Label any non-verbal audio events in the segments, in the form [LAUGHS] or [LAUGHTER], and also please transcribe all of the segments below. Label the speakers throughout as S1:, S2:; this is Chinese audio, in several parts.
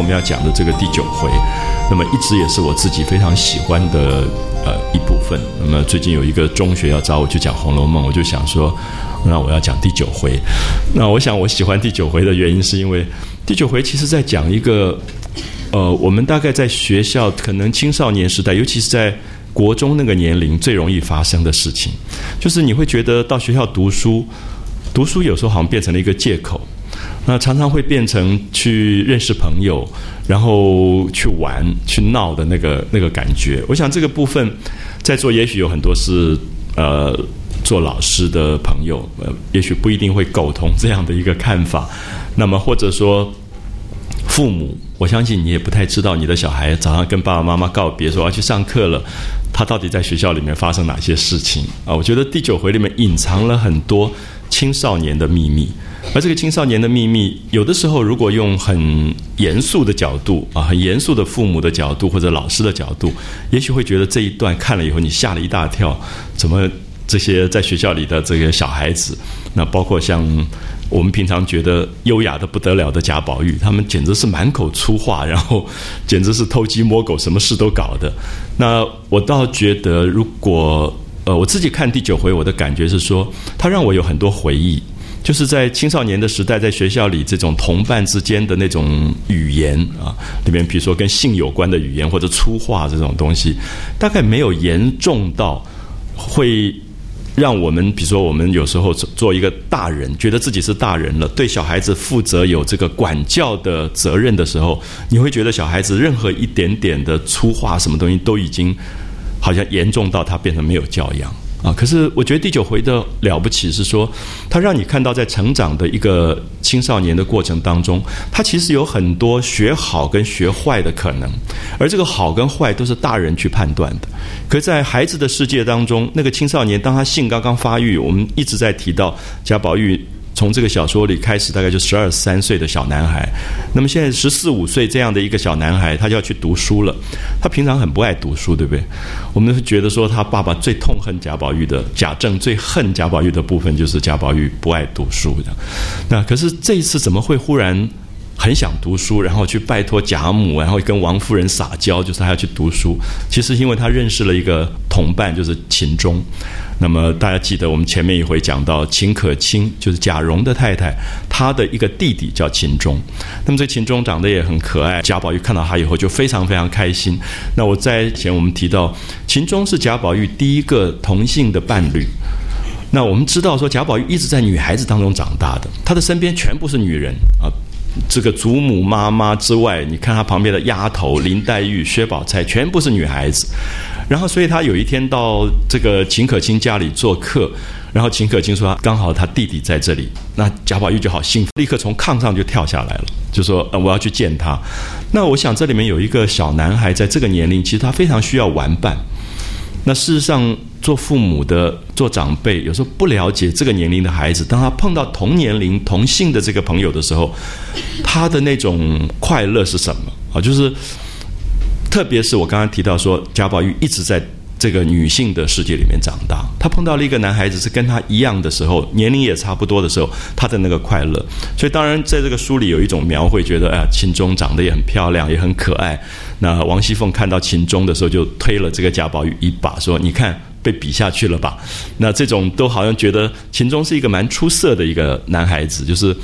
S1: 我们要讲的这个第九回，那么一直也是我自己非常喜欢的呃一部分。那么最近有一个中学要找我去讲《红楼梦》，我就想说，那我要讲第九回。那我想我喜欢第九回的原因，是因为第九回其实在讲一个呃，我们大概在学校可能青少年时代，尤其是在国中那个年龄最容易发生的事情，就是你会觉得到学校读书，读书有时候好像变成了一个借口。那常常会变成去认识朋友，然后去玩、去闹的那个那个感觉。我想这个部分在座也许有很多是呃做老师的朋友，呃，也许不一定会苟同这样的一个看法。那么或者说父母，我相信你也不太知道你的小孩早上跟爸爸妈妈告别说要去上课了，他到底在学校里面发生哪些事情啊？我觉得第九回里面隐藏了很多青少年的秘密。而这个青少年的秘密，有的时候如果用很严肃的角度啊，很严肃的父母的角度或者老师的角度，也许会觉得这一段看了以后你吓了一大跳。怎么这些在学校里的这个小孩子，那包括像我们平常觉得优雅的不得了的贾宝玉，他们简直是满口粗话，然后简直是偷鸡摸狗，什么事都搞的。那我倒觉得，如果呃我自己看第九回，我的感觉是说，他让我有很多回忆。就是在青少年的时代，在学校里这种同伴之间的那种语言啊，里面比如说跟性有关的语言或者粗话这种东西，大概没有严重到会让我们，比如说我们有时候做一个大人，觉得自己是大人了，对小孩子负责有这个管教的责任的时候，你会觉得小孩子任何一点点的粗话什么东西都已经好像严重到他变成没有教养。啊，可是我觉得第九回的了不起是说，它让你看到在成长的一个青少年的过程当中，他其实有很多学好跟学坏的可能，而这个好跟坏都是大人去判断的。可是在孩子的世界当中，那个青少年当他性刚刚发育，我们一直在提到贾宝玉。从这个小说里开始，大概就十二三岁的小男孩。那么现在十四五岁这样的一个小男孩，他就要去读书了。他平常很不爱读书，对不对？我们觉得说，他爸爸最痛恨贾宝玉的，贾政最恨贾宝玉的部分，就是贾宝玉不爱读书的。那可是这一次怎么会忽然很想读书，然后去拜托贾母，然后跟王夫人撒娇，就是他要去读书？其实因为他认识了一个同伴，就是秦钟。那么大家记得，我们前面一回讲到秦可卿，就是贾蓉的太太，她的一个弟弟叫秦钟。那么这秦钟长得也很可爱，贾宝玉看到他以后就非常非常开心。那我在前我们提到，秦钟是贾宝玉第一个同性的伴侣。那我们知道说，贾宝玉一直在女孩子当中长大的，他的身边全部是女人啊。这个祖母妈妈之外，你看他旁边的丫头林黛玉、薛宝钗，全部是女孩子。然后，所以他有一天到这个秦可卿家里做客，然后秦可卿说刚好他弟弟在这里，那贾宝玉就好兴奋，立刻从炕上就跳下来了，就说呃我要去见他。那我想这里面有一个小男孩，在这个年龄，其实他非常需要玩伴。那事实上，做父母的、做长辈，有时候不了解这个年龄的孩子，当他碰到同年龄、同性的这个朋友的时候，他的那种快乐是什么啊？就是，特别是我刚刚提到说，贾宝玉一直在。这个女性的世界里面长大，他碰到了一个男孩子是跟他一样的时候，年龄也差不多的时候，他的那个快乐。所以当然在这个书里有一种描绘，觉得哎，秦钟长得也很漂亮，也很可爱。那王熙凤看到秦钟的时候，就推了这个贾宝玉一把，说：“你看。”被比下去了吧？那这种都好像觉得秦钟是一个蛮出色的一个男孩子，就是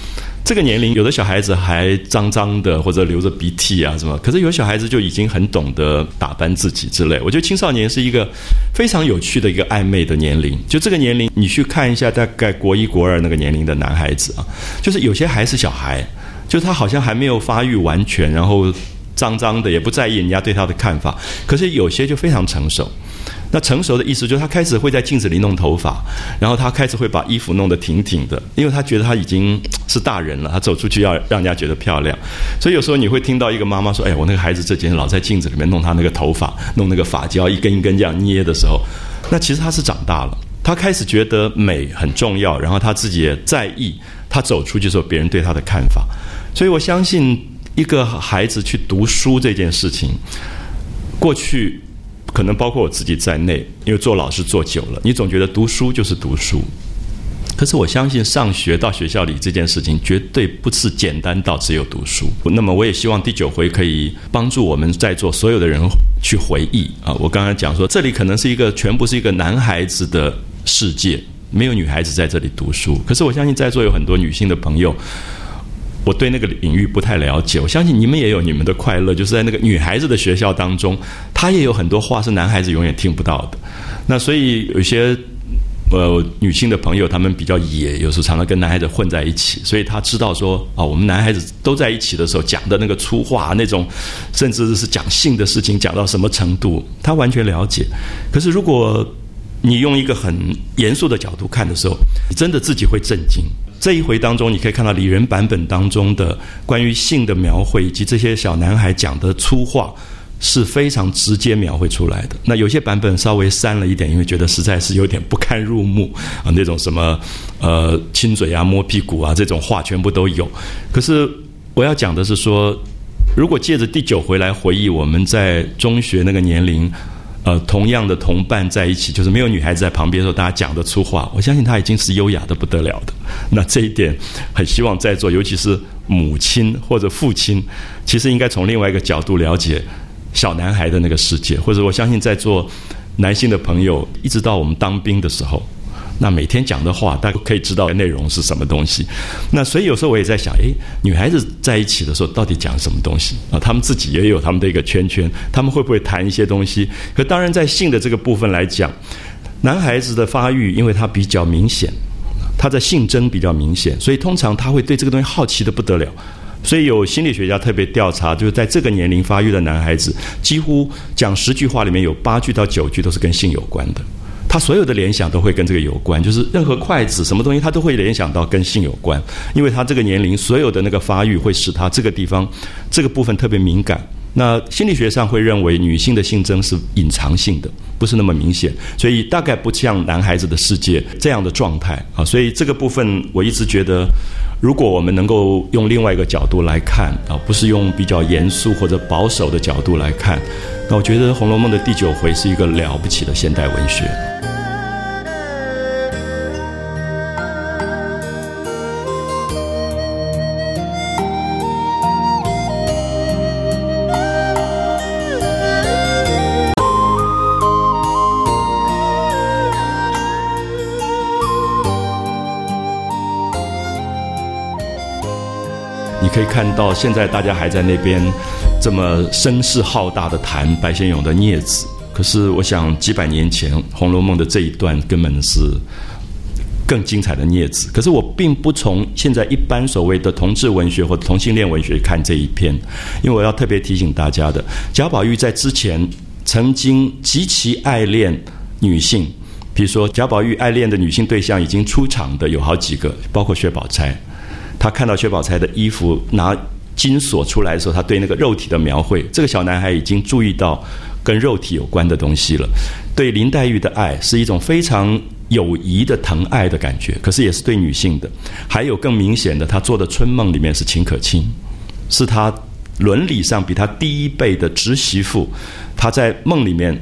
S1: 这个年龄，有的小孩子还脏脏的或者流着鼻涕啊什么，可是有小孩子就已经很懂得打扮自己之类。我觉得青少年是一个非常有趣的一个暧昧的年龄。就这个年龄，你去看一下大概国一国二那个年龄的男孩子啊，就是有些还是小孩，就他好像还没有发育完全，然后脏脏的也不在意人家对他的看法，可是有些就非常成熟。那成熟的意思就是他开始会在镜子里弄头发，然后他开始会把衣服弄得挺挺的，因为他觉得他已经是大人了，他走出去要让人家觉得漂亮。所以有时候你会听到一个妈妈说：“哎，我那个孩子这几天老在镜子里面弄他那个头发，弄那个发胶一根一根这样捏的时候，那其实他是长大了，他开始觉得美很重要，然后他自己也在意他走出去时候别人对他的看法。所以我相信一个孩子去读书这件事情，过去。可能包括我自己在内，因为做老师做久了，你总觉得读书就是读书，可是我相信上学到学校里这件事情绝对不是简单到只有读书。那么我也希望第九回可以帮助我们在座所有的人去回忆啊，我刚才讲说这里可能是一个全部是一个男孩子的世界，没有女孩子在这里读书。可是我相信在座有很多女性的朋友。我对那个领域不太了解，我相信你们也有你们的快乐，就是在那个女孩子的学校当中，她也有很多话是男孩子永远听不到的。那所以有些呃女性的朋友，她们比较野，有时候常常跟男孩子混在一起，所以她知道说啊，我们男孩子都在一起的时候讲的那个粗话，那种甚至是讲性的事情讲到什么程度，她完全了解。可是如果你用一个很严肃的角度看的时候，你真的自己会震惊。这一回当中，你可以看到李人版本当中的关于性的描绘，以及这些小男孩讲的粗话，是非常直接描绘出来的。那有些版本稍微删了一点，因为觉得实在是有点不堪入目啊，那种什么呃亲嘴啊、摸屁股啊这种话全部都有。可是我要讲的是说，如果借着第九回来回忆我们在中学那个年龄。呃，同样的同伴在一起，就是没有女孩子在旁边的时候，大家讲得出话，我相信他已经是优雅的不得了的。那这一点，很希望在座，尤其是母亲或者父亲，其实应该从另外一个角度了解小男孩的那个世界，或者我相信在座男性的朋友，一直到我们当兵的时候。那每天讲的话，大家可以知道内容是什么东西。那所以有时候我也在想，诶，女孩子在一起的时候到底讲什么东西啊？他们自己也有他们的一个圈圈，他们会不会谈一些东西？可当然，在性的这个部分来讲，男孩子的发育，因为他比较明显，他的性征比较明显，所以通常他会对这个东西好奇的不得了。所以有心理学家特别调查，就是在这个年龄发育的男孩子，几乎讲十句话里面有八句到九句都是跟性有关的。他所有的联想都会跟这个有关，就是任何筷子什么东西，他都会联想到跟性有关，因为他这个年龄所有的那个发育会使他这个地方这个部分特别敏感。那心理学上会认为女性的性征是隐藏性的，不是那么明显，所以大概不像男孩子的世界这样的状态啊。所以这个部分我一直觉得，如果我们能够用另外一个角度来看啊，不是用比较严肃或者保守的角度来看，那我觉得《红楼梦》的第九回是一个了不起的现代文学。可以看到，现在大家还在那边这么声势浩大的谈白先勇的《孽子》，可是我想几百年前《红楼梦》的这一段根本是更精彩的《孽子》。可是我并不从现在一般所谓的同志文学或同性恋文学看这一篇，因为我要特别提醒大家的，贾宝玉在之前曾经极其爱恋女性，比如说贾宝玉爱恋的女性对象已经出场的有好几个，包括薛宝钗。他看到薛宝钗的衣服拿金锁出来的时候，他对那个肉体的描绘，这个小男孩已经注意到跟肉体有关的东西了。对林黛玉的爱是一种非常友谊的疼爱的感觉，可是也是对女性的。还有更明显的，他做的春梦里面是秦可卿，是他伦理上比他低一辈的侄媳妇，他在梦里面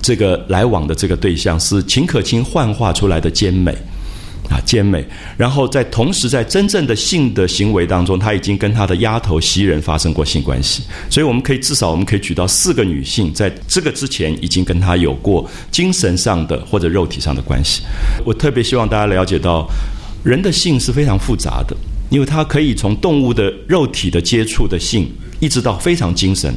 S1: 这个来往的这个对象是秦可卿幻化出来的奸美。啊，奸美，然后在同时在真正的性的行为当中，他已经跟他的丫头袭人发生过性关系，所以我们可以至少我们可以举到四个女性，在这个之前已经跟他有过精神上的或者肉体上的关系。我特别希望大家了解到，人的性是非常复杂的，因为它可以从动物的肉体的接触的性，一直到非常精神。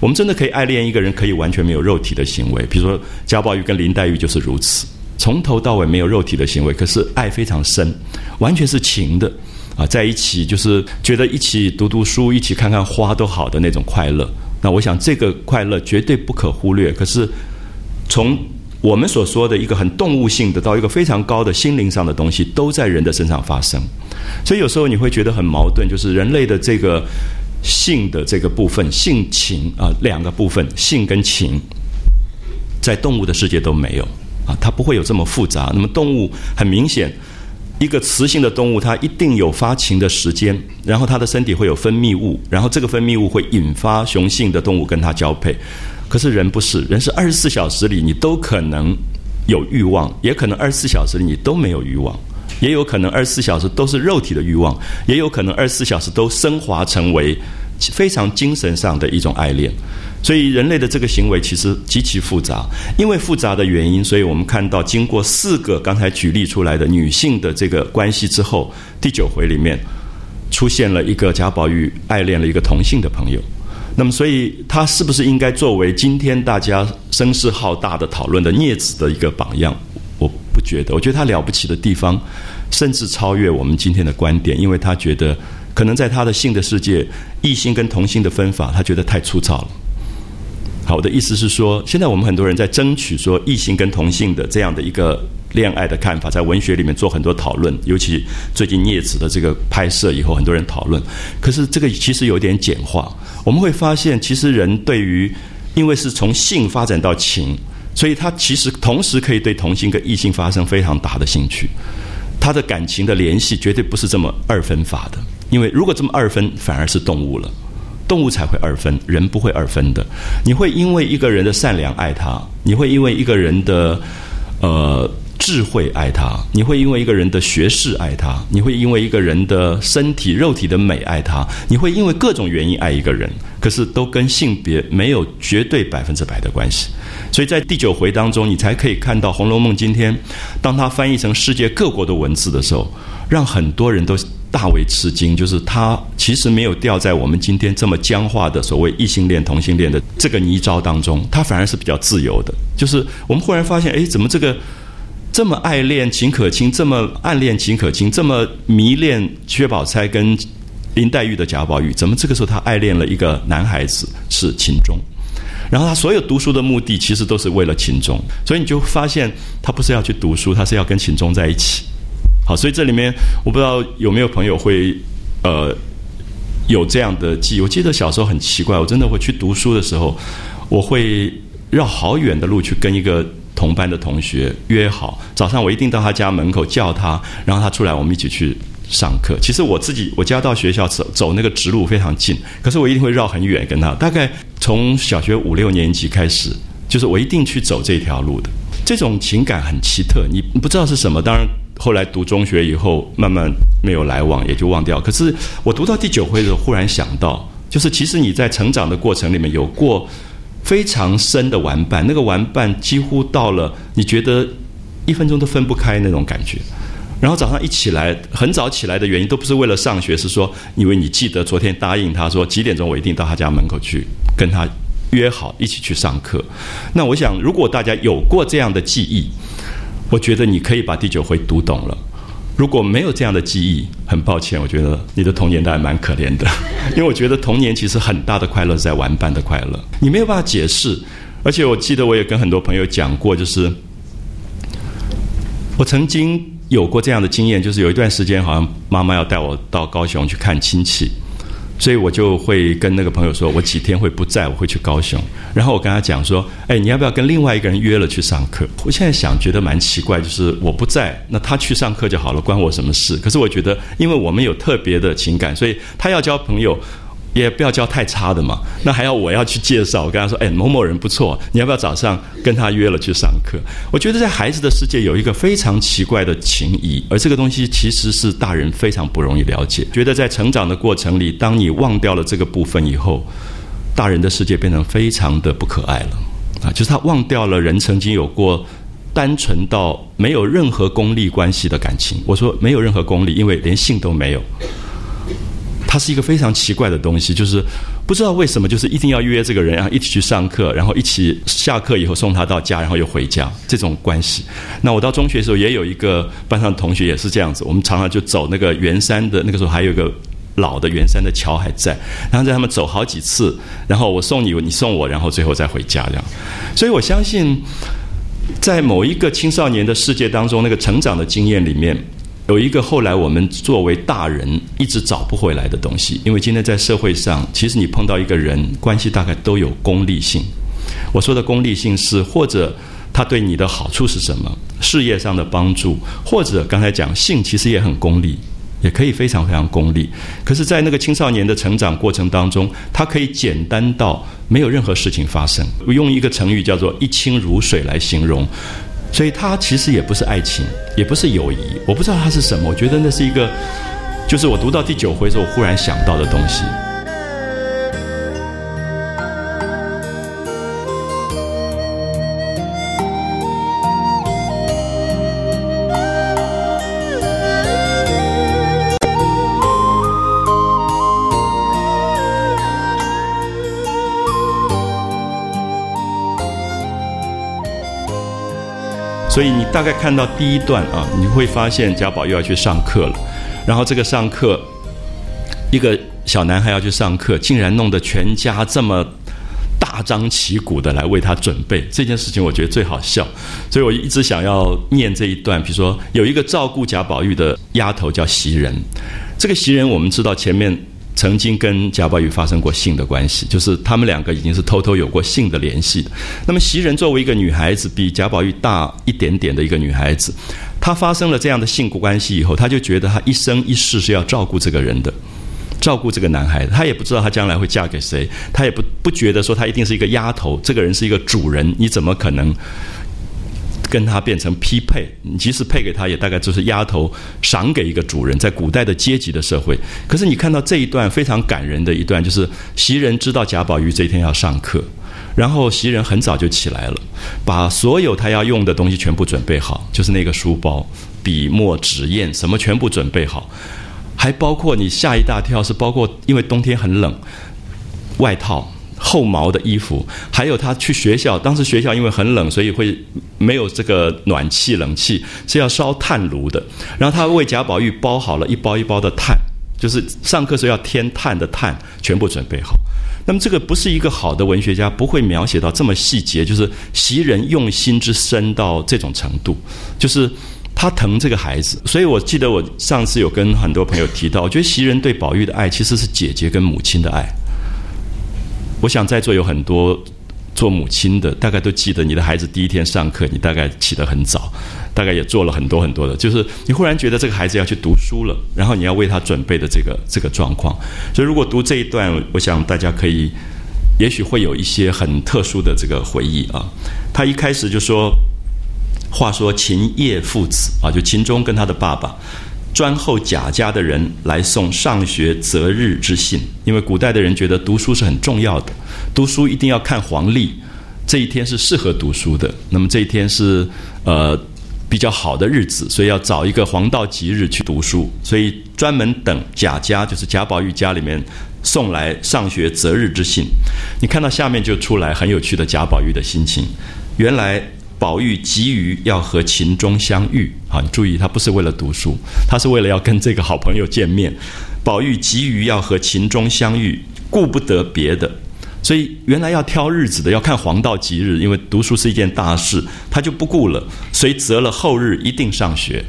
S1: 我们真的可以爱恋一个人，可以完全没有肉体的行为，比如说贾宝玉跟林黛玉就是如此。从头到尾没有肉体的行为，可是爱非常深，完全是情的啊，在一起就是觉得一起读读书，一起看看花都好的那种快乐。那我想这个快乐绝对不可忽略。可是从我们所说的一个很动物性的到一个非常高的心灵上的东西，都在人的身上发生。所以有时候你会觉得很矛盾，就是人类的这个性的这个部分，性情啊两个部分，性跟情，在动物的世界都没有。它不会有这么复杂。那么动物很明显，一个雌性的动物，它一定有发情的时间，然后它的身体会有分泌物，然后这个分泌物会引发雄性的动物跟它交配。可是人不是，人是二十四小时里你都可能有欲望，也可能二十四小时里你都没有欲望。也有可能二十四小时都是肉体的欲望，也有可能二十四小时都升华成为非常精神上的一种爱恋。所以人类的这个行为其实极其复杂，因为复杂的原因，所以我们看到经过四个刚才举例出来的女性的这个关系之后，第九回里面出现了一个贾宝玉爱恋了一个同性的朋友。那么，所以他是不是应该作为今天大家声势浩大的讨论的孽子的一个榜样？我不觉得。我觉得他了不起的地方，甚至超越我们今天的观点，因为他觉得可能在他的性的世界，异性跟同性的分法，他觉得太粗糙了。好，我的意思是说，现在我们很多人在争取说异性跟同性的这样的一个。恋爱的看法，在文学里面做很多讨论，尤其最近镊子的这个拍摄以后，很多人讨论。可是这个其实有点简化。我们会发现，其实人对于，因为是从性发展到情，所以他其实同时可以对同性跟异性发生非常大的兴趣。他的感情的联系绝对不是这么二分法的，因为如果这么二分，反而是动物了。动物才会二分，人不会二分的。你会因为一个人的善良爱他，你会因为一个人的，呃。智慧爱他，你会因为一个人的学识爱他，你会因为一个人的身体肉体的美爱他，你会因为各种原因爱一个人，可是都跟性别没有绝对百分之百的关系。所以在第九回当中，你才可以看到《红楼梦》今天当它翻译成世界各国的文字的时候，让很多人都大为吃惊，就是他其实没有掉在我们今天这么僵化的所谓异性恋、同性恋的这个泥沼当中，他反而是比较自由的。就是我们忽然发现，哎，怎么这个？这么爱恋秦可卿，这么暗恋秦可卿，这么迷恋薛宝钗跟林黛玉的贾宝玉，怎么这个时候他爱恋了一个男孩子是秦钟？然后他所有读书的目的其实都是为了秦钟，所以你就发现他不是要去读书，他是要跟秦钟在一起。好，所以这里面我不知道有没有朋友会呃有这样的记忆。我记得小时候很奇怪，我真的会去读书的时候，我会绕好远的路去跟一个。同班的同学约好早上，我一定到他家门口叫他，然后他出来，我们一起去上课。其实我自己我家到学校走走那个直路非常近，可是我一定会绕很远跟他。大概从小学五六年级开始，就是我一定去走这条路的。这种情感很奇特，你不知道是什么。当然后来读中学以后，慢慢没有来往，也就忘掉。可是我读到第九回的时候，忽然想到，就是其实你在成长的过程里面有过。非常深的玩伴，那个玩伴几乎到了你觉得一分钟都分不开那种感觉。然后早上一起来，很早起来的原因都不是为了上学，是说因为你记得昨天答应他说几点钟我一定到他家门口去跟他约好一起去上课。那我想，如果大家有过这样的记忆，我觉得你可以把第九回读懂了。如果没有这样的记忆，很抱歉，我觉得你的童年都还蛮可怜的，[LAUGHS] 因为我觉得童年其实很大的快乐是在玩伴的快乐，你没有办法解释。而且我记得我也跟很多朋友讲过，就是我曾经有过这样的经验，就是有一段时间好像妈妈要带我到高雄去看亲戚。所以我就会跟那个朋友说，我几天会不在，我会去高雄。然后我跟他讲说，哎，你要不要跟另外一个人约了去上课？我现在想觉得蛮奇怪，就是我不在，那他去上课就好了，关我什么事？可是我觉得，因为我们有特别的情感，所以他要交朋友。也不要教太差的嘛，那还要我要去介绍？我跟他说，哎，某某人不错，你要不要早上跟他约了去上课？我觉得在孩子的世界有一个非常奇怪的情谊，而这个东西其实是大人非常不容易了解。觉得在成长的过程里，当你忘掉了这个部分以后，大人的世界变成非常的不可爱了啊！就是他忘掉了人曾经有过单纯到没有任何功利关系的感情。我说没有任何功利，因为连性都没有。它是一个非常奇怪的东西，就是不知道为什么，就是一定要约这个人，然后一起去上课，然后一起下课以后送他到家，然后又回家这种关系。那我到中学的时候也有一个班上的同学也是这样子，我们常常就走那个圆山的那个时候还有一个老的圆山的桥还在，然后在他们走好几次，然后我送你，你送我，然后最后再回家这样。所以我相信，在某一个青少年的世界当中，那个成长的经验里面。有一个后来我们作为大人一直找不回来的东西，因为今天在社会上，其实你碰到一个人，关系大概都有功利性。我说的功利性是，或者他对你的好处是什么，事业上的帮助，或者刚才讲性，其实也很功利，也可以非常非常功利。可是，在那个青少年的成长过程当中，他可以简单到没有任何事情发生。我用一个成语叫做“一清如水”来形容。所以它其实也不是爱情，也不是友谊，我不知道它是什么。我觉得那是一个，就是我读到第九回的时候，我忽然想到的东西。所以你大概看到第一段啊，你会发现贾宝玉要去上课了，然后这个上课，一个小男孩要去上课，竟然弄得全家这么大张旗鼓的来为他准备这件事情，我觉得最好笑，所以我一直想要念这一段。比如说，有一个照顾贾宝玉的丫头叫袭人，这个袭人我们知道前面。曾经跟贾宝玉发生过性的关系，就是他们两个已经是偷偷有过性的联系。那么袭人作为一个女孩子，比贾宝玉大一点点的一个女孩子，她发生了这样的性关系以后，她就觉得她一生一世是要照顾这个人的，照顾这个男孩子。她也不知道她将来会嫁给谁，她也不不觉得说她一定是一个丫头，这个人是一个主人，你怎么可能？跟他变成匹配，你即使配给他，也大概就是丫头赏给一个主人。在古代的阶级的社会，可是你看到这一段非常感人的一段，就是袭人知道贾宝玉这一天要上课，然后袭人很早就起来了，把所有他要用的东西全部准备好，就是那个书包、笔墨纸砚什么全部准备好，还包括你吓一大跳，是包括因为冬天很冷，外套。厚毛的衣服，还有他去学校。当时学校因为很冷，所以会没有这个暖气、冷气，是要烧炭炉的。然后他为贾宝玉包好了一包一包的炭，就是上课时候要添炭的炭，全部准备好。那么这个不是一个好的文学家不会描写到这么细节，就是袭人用心之深到这种程度，就是他疼这个孩子。所以我记得我上次有跟很多朋友提到，我觉得袭人对宝玉的爱其实是姐姐跟母亲的爱。我想在座有很多做母亲的，大概都记得你的孩子第一天上课，你大概起得很早，大概也做了很多很多的，就是你忽然觉得这个孩子要去读书了，然后你要为他准备的这个这个状况。所以如果读这一段，我想大家可以，也许会有一些很特殊的这个回忆啊。他一开始就说，话说秦叶父子啊，就秦钟跟他的爸爸。专候贾家的人来送上学择日之信，因为古代的人觉得读书是很重要的，读书一定要看黄历，这一天是适合读书的。那么这一天是呃比较好的日子，所以要找一个黄道吉日去读书，所以专门等贾家，就是贾宝玉家里面送来上学择日之信。你看到下面就出来很有趣的贾宝玉的心情，原来。宝玉急于要和秦钟相遇，啊，你注意，他不是为了读书，他是为了要跟这个好朋友见面。宝玉急于要和秦钟相遇，顾不得别的，所以原来要挑日子的，要看黄道吉日，因为读书是一件大事，他就不顾了，所以择了后日一定上学。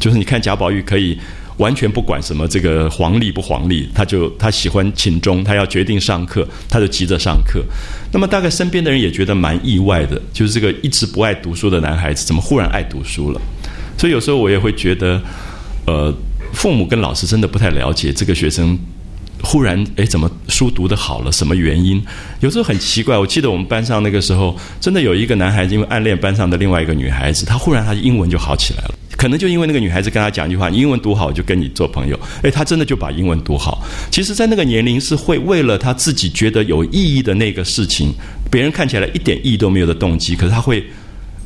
S1: 就是你看贾宝玉可以。完全不管什么这个黄历不黄历，他就他喜欢勤钟，他要决定上课，他就急着上课。那么大概身边的人也觉得蛮意外的，就是这个一直不爱读书的男孩子，怎么忽然爱读书了？所以有时候我也会觉得，呃，父母跟老师真的不太了解这个学生忽然哎怎么书读得好了，什么原因？有时候很奇怪。我记得我们班上那个时候，真的有一个男孩子因为暗恋班上的另外一个女孩子，他忽然他的英文就好起来了。可能就因为那个女孩子跟他讲一句话：“你英文读好，我就跟你做朋友。”哎，他真的就把英文读好。其实，在那个年龄，是会为了他自己觉得有意义的那个事情，别人看起来一点意义都没有的动机，可是他会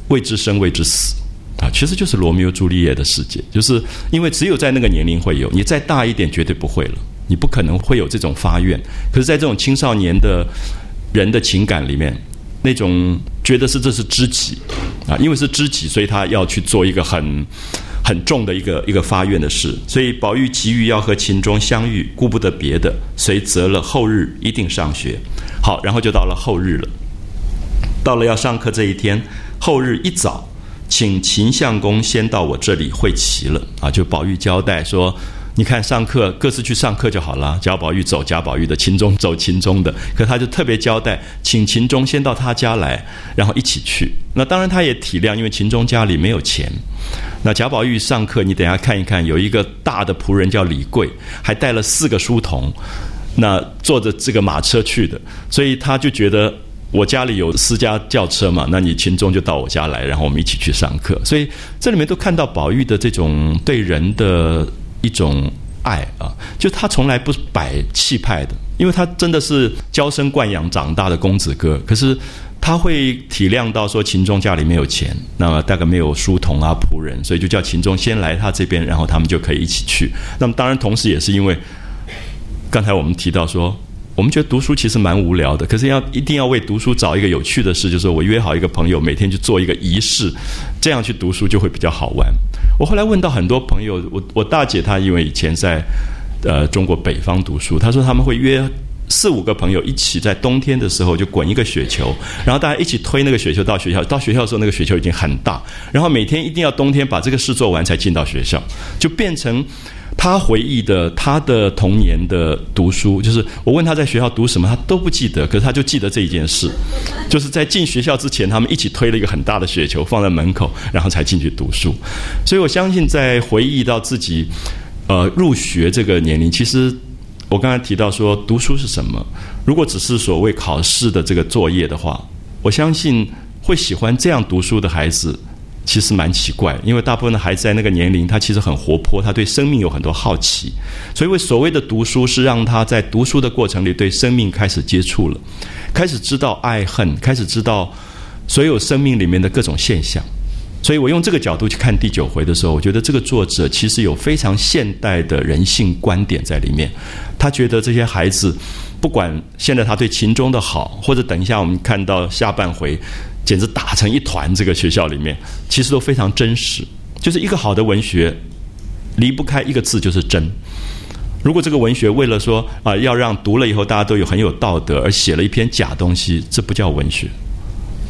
S1: 为之生，为之死啊！其实就是罗密欧朱丽叶的世界，就是因为只有在那个年龄会有，你再大一点绝对不会了，你不可能会有这种发愿。可是，在这种青少年的人的情感里面。那种觉得是这是知己啊，因为是知己，所以他要去做一个很很重的一个一个发愿的事。所以宝玉急于要和秦钟相遇，顾不得别的，遂择了后日一定上学。好，然后就到了后日了。到了要上课这一天，后日一早，请秦相公先到我这里会齐了啊。就宝玉交代说。你看，上课各自去上课就好了。贾宝玉走贾宝玉的，秦钟走秦钟的。可他就特别交代，请秦钟先到他家来，然后一起去。那当然，他也体谅，因为秦钟家里没有钱。那贾宝玉上课，你等下看一看，有一个大的仆人叫李贵，还带了四个书童，那坐着这个马车去的。所以他就觉得我家里有私家轿车嘛，那你秦钟就到我家来，然后我们一起去上课。所以这里面都看到宝玉的这种对人的一种爱啊，就他从来不摆气派的，因为他真的是娇生惯养长大的公子哥。可是他会体谅到说秦钟家里没有钱，那么大概没有书童啊仆人，所以就叫秦钟先来他这边，然后他们就可以一起去。那么当然，同时也是因为刚才我们提到说。我们觉得读书其实蛮无聊的，可是要一定要为读书找一个有趣的事，就是我约好一个朋友，每天去做一个仪式，这样去读书就会比较好玩。我后来问到很多朋友，我我大姐她因为以前在呃中国北方读书，她说他们会约四五个朋友一起在冬天的时候就滚一个雪球，然后大家一起推那个雪球到学校，到学校的时候那个雪球已经很大，然后每天一定要冬天把这个事做完才进到学校，就变成。他回忆的他的童年的读书，就是我问他在学校读什么，他都不记得，可是他就记得这一件事，就是在进学校之前，他们一起推了一个很大的雪球放在门口，然后才进去读书。所以我相信，在回忆到自己呃入学这个年龄，其实我刚才提到说读书是什么，如果只是所谓考试的这个作业的话，我相信会喜欢这样读书的孩子。其实蛮奇怪，因为大部分的孩子在那个年龄，他其实很活泼，他对生命有很多好奇，所以为所谓的读书是让他在读书的过程里对生命开始接触了，开始知道爱恨，开始知道所有生命里面的各种现象。所以我用这个角度去看第九回的时候，我觉得这个作者其实有非常现代的人性观点在里面。他觉得这些孩子，不管现在他对秦钟的好，或者等一下我们看到下半回。简直打成一团，这个学校里面其实都非常真实。就是一个好的文学，离不开一个字，就是真。如果这个文学为了说啊，要让读了以后大家都有很有道德，而写了一篇假东西，这不叫文学。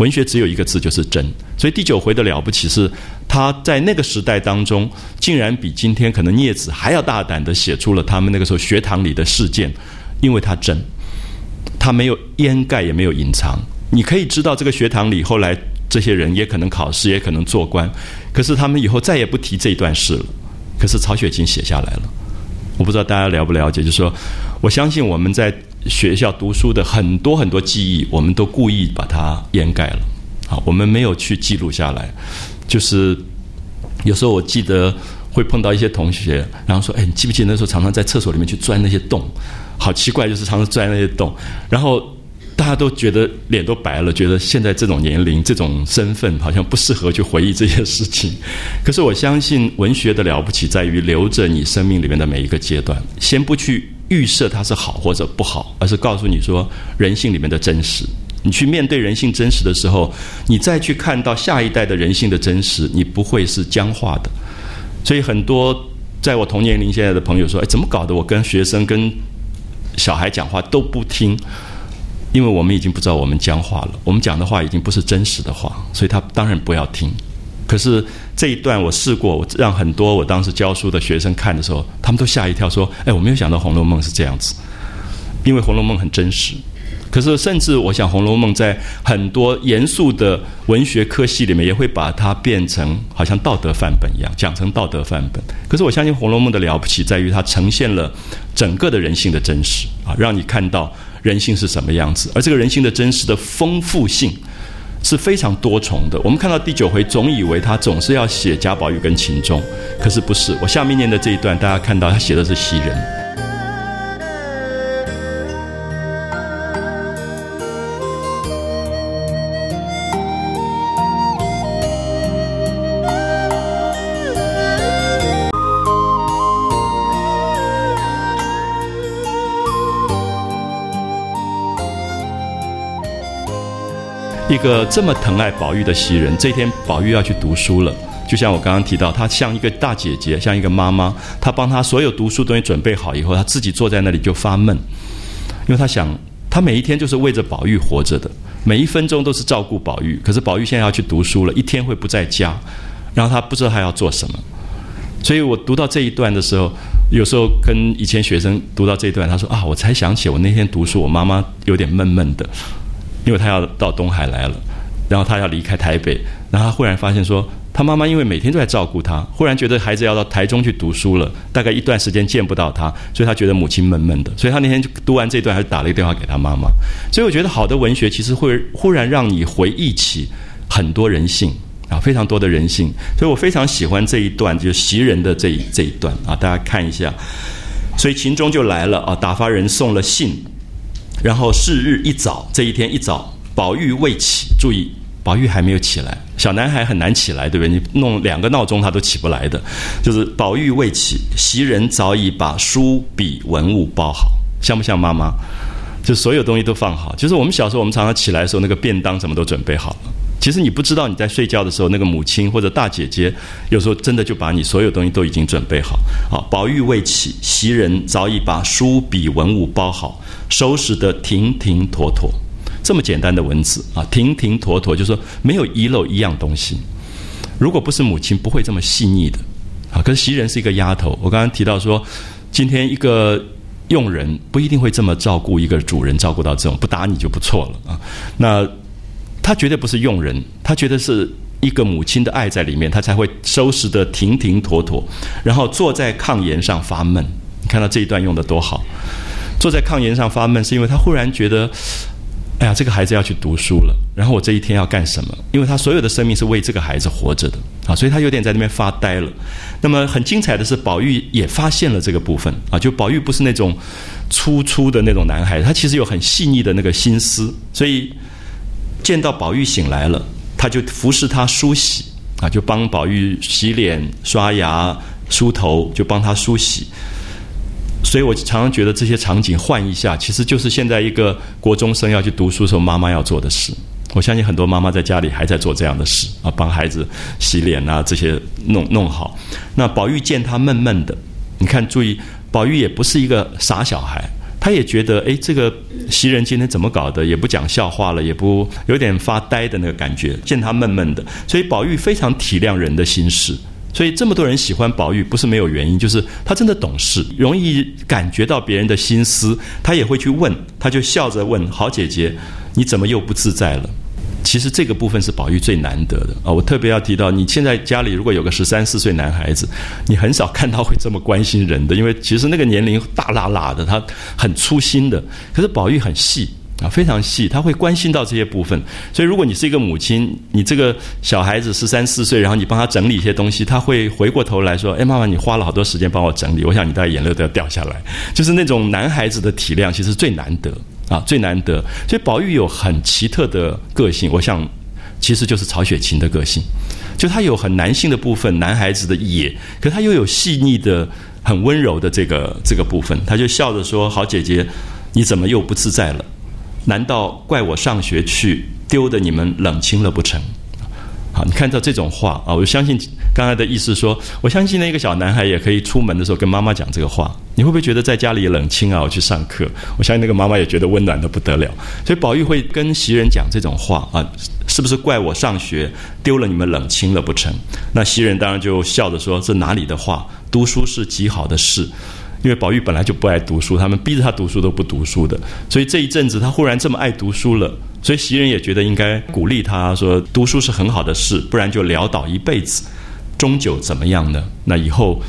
S1: 文学只有一个字，就是真。所以第九回的了不起是，他在那个时代当中，竟然比今天可能聂子还要大胆的写出了他们那个时候学堂里的事件，因为他真，他没有掩盖，也没有隐藏。你可以知道，这个学堂里后来这些人也可能考试，也可能做官，可是他们以后再也不提这一段事了。可是曹雪芹写下来了，我不知道大家了不了解，就说，我相信我们在学校读书的很多很多记忆，我们都故意把它掩盖了。好，我们没有去记录下来。就是有时候我记得会碰到一些同学，然后说：“哎，你记不记得那时候常常在厕所里面去钻那些洞？好奇怪，就是常常钻那些洞。”然后。大家都觉得脸都白了，觉得现在这种年龄、这种身份好像不适合去回忆这些事情。[LAUGHS] 可是我相信文学的了不起在于留着你生命里面的每一个阶段，先不去预设它是好或者不好，而是告诉你说人性里面的真实。你去面对人性真实的时候，你再去看到下一代的人性的真实，你不会是僵化的。所以很多在我同年龄现在的朋友说：“哎，怎么搞的？我跟学生、跟小孩讲话都不听。”因为我们已经不知道我们僵化了，我们讲的话已经不是真实的话，所以他当然不要听。可是这一段我试过，我让很多我当时教书的学生看的时候，他们都吓一跳，说：“哎，我没有想到《红楼梦》是这样子。”因为《红楼梦》很真实。可是甚至我想，《红楼梦》在很多严肃的文学科系里面，也会把它变成好像道德范本一样，讲成道德范本。可是我相信，《红楼梦》的了不起在于它呈现了整个的人性的真实啊，让你看到。人性是什么样子？而这个人性的真实的丰富性是非常多重的。我们看到第九回，总以为他总是要写贾宝玉跟秦钟，可是不是。我下面念的这一段，大家看到他写的是袭人。一个这么疼爱宝玉的袭人，这天宝玉要去读书了。就像我刚刚提到，她像一个大姐姐，像一个妈妈，她帮他所有读书东西准备好以后，她自己坐在那里就发闷，因为她想，她每一天就是为着宝玉活着的，每一分钟都是照顾宝玉。可是宝玉现在要去读书了，一天会不在家，然后她不知道她要做什么。所以我读到这一段的时候，有时候跟以前学生读到这一段，他说啊，我才想起我那天读书，我妈妈有点闷闷的。因为他要到东海来了，然后他要离开台北，然后他忽然发现说，他妈妈因为每天都在照顾他，忽然觉得孩子要到台中去读书了，大概一段时间见不到他，所以他觉得母亲闷闷的。所以他那天就读完这段，还打了一个电话给他妈妈。所以我觉得好的文学其实会忽然让你回忆起很多人性啊，非常多的人性。所以我非常喜欢这一段，就是袭人的这一这一段啊，大家看一下。所以秦钟就来了啊，打发人送了信，然后是日一早，这一天一早，宝玉未起，注意。宝玉还没有起来，小男孩很难起来，对不对？你弄两个闹钟他都起不来的。就是宝玉未起，袭人早已把书笔文物包好，像不像妈妈？就所有东西都放好。就是我们小时候，我们常常起来的时候，那个便当什么都准备好了。其实你不知道你在睡觉的时候，那个母亲或者大姐姐有时候真的就把你所有东西都已经准备好。好，宝玉未起，袭人早已把书笔文物包好，收拾得停停妥妥。这么简单的文字啊，停停妥妥，就说没有遗漏一样东西。如果不是母亲，不会这么细腻的啊。可是袭人是一个丫头，我刚刚提到说，今天一个佣人不一定会这么照顾一个主人，照顾到这种不打你就不错了啊。那他绝对不是佣人，他觉得是一个母亲的爱在里面，他才会收拾的停停妥妥，然后坐在炕沿上发闷。你看到这一段用的多好，坐在炕沿上发闷，是因为他忽然觉得。哎呀，这个孩子要去读书了，然后我这一天要干什么？因为他所有的生命是为这个孩子活着的啊，所以他有点在那边发呆了。那么很精彩的是，宝玉也发现了这个部分啊，就宝玉不是那种粗粗的那种男孩，他其实有很细腻的那个心思。所以见到宝玉醒来了，他就服侍他梳洗啊，就帮宝玉洗脸、刷牙、梳头，就帮他梳洗。所以我常常觉得这些场景换一下，其实就是现在一个国中生要去读书时候妈妈要做的事。我相信很多妈妈在家里还在做这样的事啊，帮孩子洗脸啊，这些弄弄好。那宝玉见他闷闷的，你看，注意，宝玉也不是一个傻小孩，他也觉得，哎，这个袭人今天怎么搞的？也不讲笑话了，也不有点发呆的那个感觉。见他闷闷的，所以宝玉非常体谅人的心事。所以这么多人喜欢宝玉，不是没有原因，就是他真的懂事，容易感觉到别人的心思，他也会去问，他就笑着问：“好姐姐，你怎么又不自在了？”其实这个部分是宝玉最难得的啊！我特别要提到，你现在家里如果有个十三四岁男孩子，你很少看到会这么关心人的，因为其实那个年龄大拉拉的，他很粗心的。可是宝玉很细。啊，非常细，他会关心到这些部分。所以，如果你是一个母亲，你这个小孩子十三四岁，然后你帮他整理一些东西，他会回过头来说：“哎，妈妈，你花了好多时间帮我整理。”我想你大概眼泪都要掉下来。就是那种男孩子的体谅，其实最难得啊，最难得。所以，宝玉有很奇特的个性，我想其实就是曹雪芹的个性，就他有很男性的部分，男孩子的野，可他又有细腻的、很温柔的这个这个部分。他就笑着说：“好姐姐，你怎么又不自在了？”难道怪我上学去丢的你们冷清了不成？你看到这种话啊，我就相信刚才的意思说，我相信那个小男孩也可以出门的时候跟妈妈讲这个话。你会不会觉得在家里冷清啊？我去上课，我相信那个妈妈也觉得温暖的不得了。所以宝玉会跟袭人讲这种话啊，是不是怪我上学丢了你们冷清了不成？那袭人当然就笑着说：“这哪里的话？读书是极好的事。”因为宝玉本来就不爱读书，他们逼着他读书都不读书的，所以这一阵子他忽然这么爱读书了，所以袭人也觉得应该鼓励他说读书是很好的事，不然就潦倒一辈子，终究怎么样呢？那以后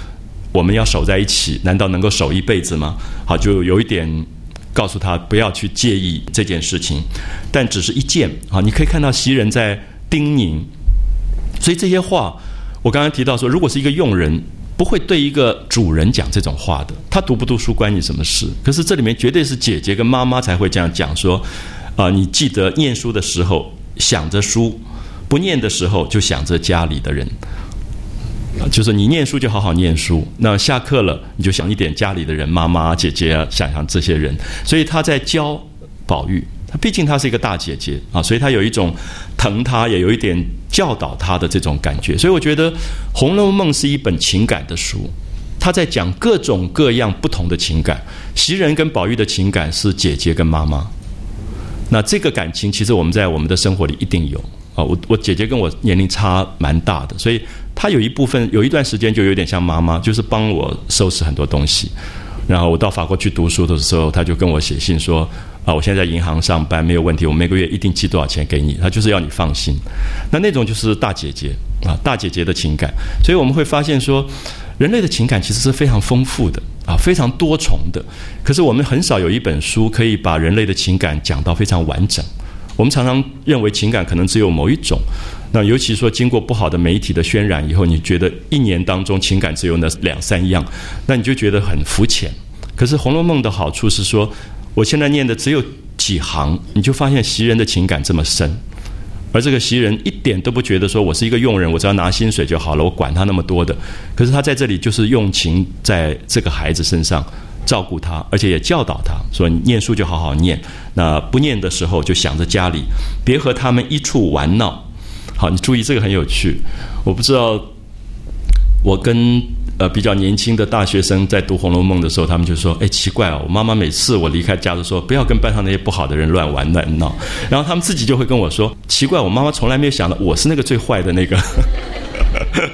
S1: 我们要守在一起，难道能够守一辈子吗？好，就有一点告诉他不要去介意这件事情，但只是一件啊，你可以看到袭人在叮咛，所以这些话我刚刚提到说，如果是一个佣人。不会对一个主人讲这种话的。他读不读书关你什么事？可是这里面绝对是姐姐跟妈妈才会这样讲说：啊，你记得念书的时候想着书，不念的时候就想着家里的人。就是你念书就好好念书，那下课了你就想一点家里的人，妈妈、姐姐啊，想想这些人。所以他在教宝玉。她毕竟她是一个大姐姐啊，所以她有一种疼她，也有一点教导她的这种感觉。所以我觉得《红楼梦》是一本情感的书，她在讲各种各样不同的情感。袭人跟宝玉的情感是姐姐跟妈妈，那这个感情其实我们在我们的生活里一定有啊。我我姐姐跟我年龄差蛮大的，所以她有一部分有一段时间就有点像妈妈，就是帮我收拾很多东西。然后我到法国去读书的时候，她就跟我写信说。啊，我现在在银行上班没有问题，我每个月一定寄多少钱给你，他就是要你放心。那那种就是大姐姐啊，大姐姐的情感。所以我们会发现说，人类的情感其实是非常丰富的啊，非常多重的。可是我们很少有一本书可以把人类的情感讲到非常完整。我们常常认为情感可能只有某一种。那尤其说经过不好的媒体的渲染以后，你觉得一年当中情感只有那两三样，那你就觉得很肤浅。可是《红楼梦》的好处是说。我现在念的只有几行，你就发现袭人的情感这么深，而这个袭人一点都不觉得说我是一个佣人，我只要拿薪水就好了，我管他那么多的。可是他在这里就是用情在这个孩子身上照顾他，而且也教导他说：念书就好好念，那不念的时候就想着家里，别和他们一处玩闹。好，你注意这个很有趣，我不知道我跟。呃，比较年轻的大学生在读《红楼梦》的时候，他们就说：“哎，奇怪哦，我妈妈每次我离开家都说不要跟班上那些不好的人乱玩乱闹。”然后他们自己就会跟我说：“奇怪，我妈妈从来没有想到我是那个最坏的那个。[LAUGHS] ”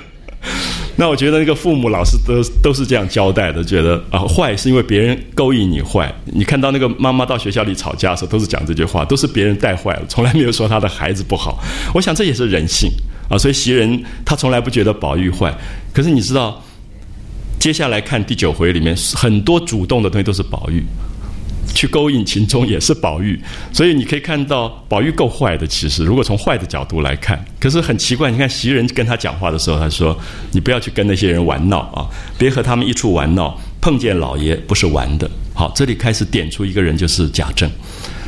S1: 那我觉得那个父母老师都都是这样交代的，觉得啊，坏是因为别人勾引你坏。你看到那个妈妈到学校里吵架的时候，都是讲这句话，都是别人带坏了，从来没有说他的孩子不好。我想这也是人性啊，所以袭人他从来不觉得宝玉坏。可是你知道？接下来看第九回里面，很多主动的东西都是宝玉去勾引秦钟，也是宝玉。所以你可以看到宝玉够坏的。其实，如果从坏的角度来看，可是很奇怪。你看袭人跟他讲话的时候，他说：“你不要去跟那些人玩闹啊，别和他们一处玩闹。碰见老爷不是玩的。”好，这里开始点出一个人，就是贾政。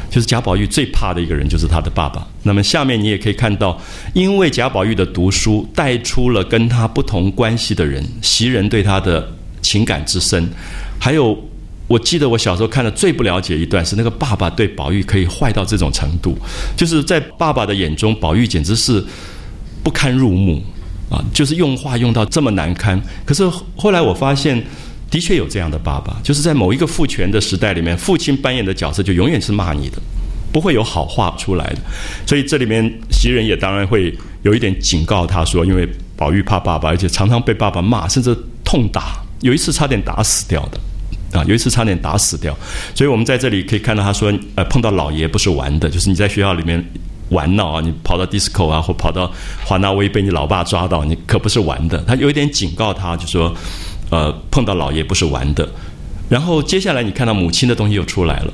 S1: 就是贾宝玉最怕的一个人，就是他的爸爸。那么下面你也可以看到，因为贾宝玉的读书带出了跟他不同关系的人，袭人对他的情感之深。还有，我记得我小时候看的最不了解一段是那个爸爸对宝玉可以坏到这种程度，就是在爸爸的眼中，宝玉简直是不堪入目啊，就是用话用到这么难堪。可是后来我发现。的确有这样的爸爸，就是在某一个父权的时代里面，父亲扮演的角色就永远是骂你的，不会有好话出来的。所以这里面袭人也当然会有一点警告他说，因为宝玉怕爸爸，而且常常被爸爸骂，甚至痛打，有一次差点打死掉的啊，有一次差点打死掉。所以我们在这里可以看到他说，呃，碰到老爷不是玩的，就是你在学校里面玩闹啊，你跑到 disco 啊，或跑到华纳威被你老爸抓到，你可不是玩的。他有一点警告他，就说。呃，碰到老爷不是玩的。然后接下来你看到母亲的东西又出来了。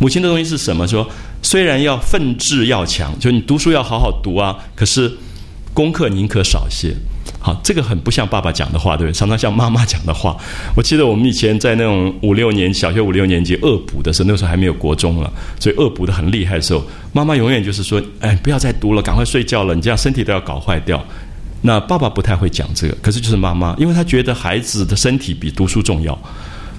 S1: 母亲的东西是什么？说虽然要奋志要强，就你读书要好好读啊，可是功课宁可少些。好，这个很不像爸爸讲的话，对不对？常常像妈妈讲的话。我记得我们以前在那种五六年小学五六年级恶补的时候，那时候还没有国中了，所以恶补的很厉害的时候，妈妈永远就是说：“哎，不要再读了，赶快睡觉了，你这样身体都要搞坏掉。”那爸爸不太会讲这个，可是就是妈妈，因为他觉得孩子的身体比读书重要，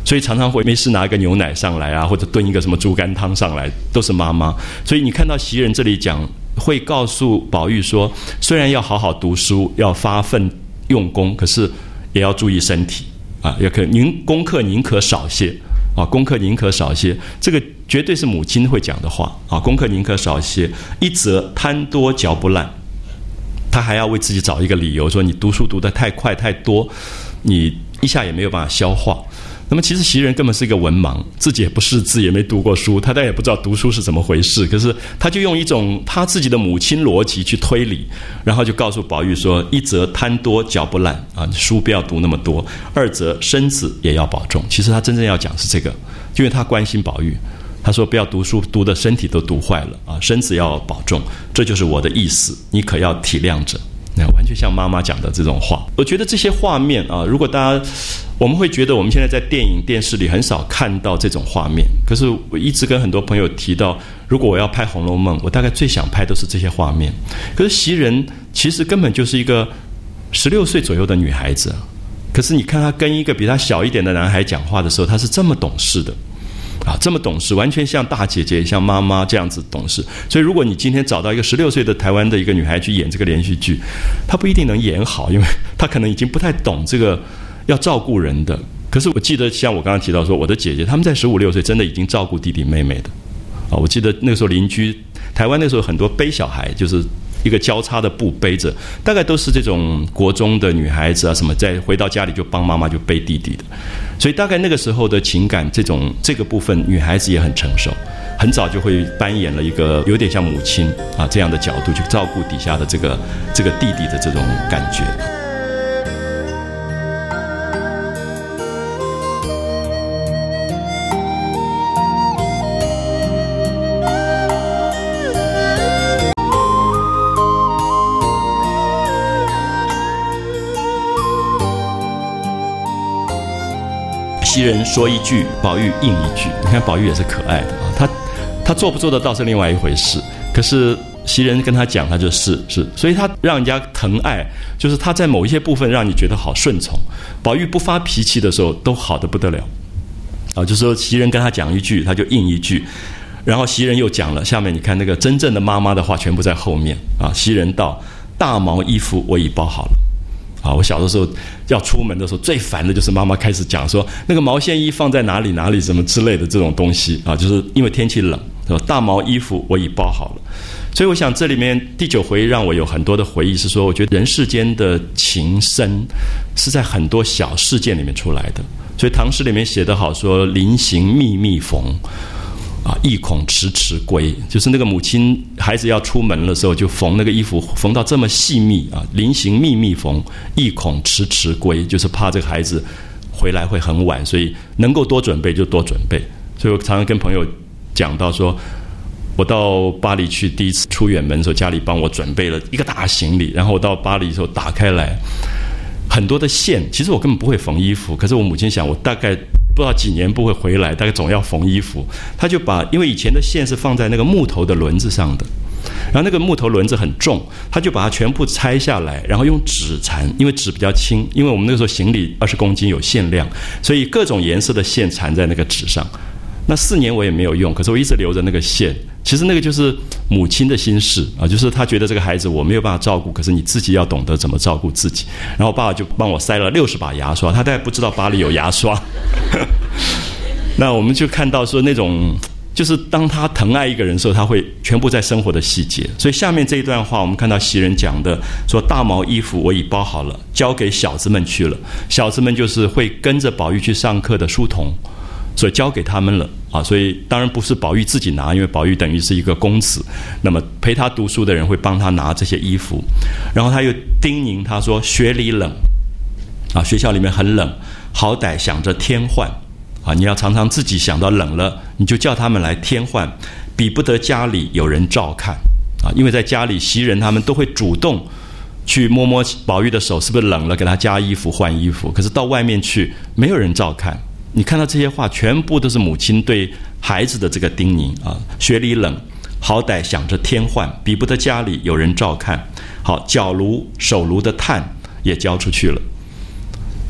S1: 所以常常会没事拿一个牛奶上来啊，或者炖一个什么猪肝汤上来，都是妈妈。所以你看到袭人这里讲，会告诉宝玉说，虽然要好好读书，要发奋用功，可是也要注意身体啊，也可宁功课宁可少些啊，功课宁可少些，这个绝对是母亲会讲的话啊，功课宁可少些，一则贪多嚼不烂。他还要为自己找一个理由，说你读书读得太快太多，你一下也没有办法消化。那么其实袭人根本是一个文盲，自己也不识字，也没读过书，他但也不知道读书是怎么回事。可是他就用一种他自己的母亲逻辑去推理，然后就告诉宝玉说：一则贪多嚼不烂啊，书不要读那么多；二则身子也要保重。其实他真正要讲是这个，因为他关心宝玉。他说：“不要读书，读的身体都读坏了啊！身子要保重，这就是我的意思。你可要体谅着。那完全像妈妈讲的这种话。我觉得这些画面啊，如果大家我们会觉得我们现在在电影、电视里很少看到这种画面。可是我一直跟很多朋友提到，如果我要拍《红楼梦》，我大概最想拍都是这些画面。可是袭人其实根本就是一个十六岁左右的女孩子，可是你看她跟一个比她小一点的男孩讲话的时候，她是这么懂事的。”啊，这么懂事，完全像大姐姐、像妈妈这样子懂事。所以，如果你今天找到一个十六岁的台湾的一个女孩去演这个连续剧，她不一定能演好，因为 [LAUGHS] 她可能已经不太懂这个要照顾人的。可是，我记得像我刚刚提到说，我的姐姐他们在十五六岁真的已经照顾弟弟妹妹的。啊，我记得那时候邻居台湾那时候很多背小孩，就是。一个交叉的布背着，大概都是这种国中的女孩子啊，什么在回到家里就帮妈妈就背弟弟的，所以大概那个时候的情感，这种这个部分女孩子也很成熟。很早就会扮演了一个有点像母亲啊这样的角度去照顾底下的这个这个弟弟的这种感觉。袭人说一句，宝玉应一句。你看宝玉也是可爱的啊，他他做不做得到是另外一回事。可是袭人跟他讲，他就是是，所以他让人家疼爱，就是他在某一些部分让你觉得好顺从。宝玉不发脾气的时候都好的不得了啊，就是说袭人跟他讲一句，他就应一句。然后袭人又讲了，下面你看那个真正的妈妈的话全部在后面啊。袭人道：“大毛衣服我已包好了。”啊，我小的时候要出门的时候，最烦的就是妈妈开始讲说那个毛线衣放在哪里哪里什么之类的这种东西啊，就是因为天气冷，大毛衣服我已包好了。所以我想这里面第九回让我有很多的回忆，是说我觉得人世间的情深是在很多小事件里面出来的。所以唐诗里面写得好，说临行密密缝。啊，意恐迟迟归，就是那个母亲孩子要出门的时候，就缝那个衣服，缝到这么细密啊，临行密密缝，意恐迟迟归，就是怕这个孩子回来会很晚，所以能够多准备就多准备。所以我常常跟朋友讲到说，我到巴黎去第一次出远门的时候，家里帮我准备了一个大行李，然后我到巴黎的时候打开来，很多的线，其实我根本不会缝衣服，可是我母亲想，我大概。不知道几年不会回来，大概总要缝衣服。他就把，因为以前的线是放在那个木头的轮子上的，然后那个木头轮子很重，他就把它全部拆下来，然后用纸缠，因为纸比较轻，因为我们那个时候行李二十公斤有限量，所以各种颜色的线缠在那个纸上。那四年我也没有用，可是我一直留着那个线。其实那个就是母亲的心事啊，就是她觉得这个孩子我没有办法照顾，可是你自己要懂得怎么照顾自己。然后爸爸就帮我塞了六十把牙刷，他大概不知道巴黎有牙刷。[LAUGHS] 那我们就看到说那种，就是当他疼爱一个人的时候，他会全部在生活的细节。所以下面这一段话，我们看到袭人讲的说：“大毛衣服我已包好了，交给小子们去了。小子们就是会跟着宝玉去上课的书童。”所以交给他们了啊，所以当然不是宝玉自己拿，因为宝玉等于是一个公子，那么陪他读书的人会帮他拿这些衣服，然后他又叮咛他说：“学里冷，啊，学校里面很冷，好歹想着添换，啊，你要常常自己想到冷了，你就叫他们来添换，比不得家里有人照看，啊，因为在家里袭人他们都会主动去摸摸宝玉的手，是不是冷了，给他加衣服换衣服，可是到外面去没有人照看。”你看到这些话，全部都是母亲对孩子的这个叮咛啊。雪里冷，好歹想着天换，比不得家里有人照看。好，脚炉、手炉的炭也交出去了。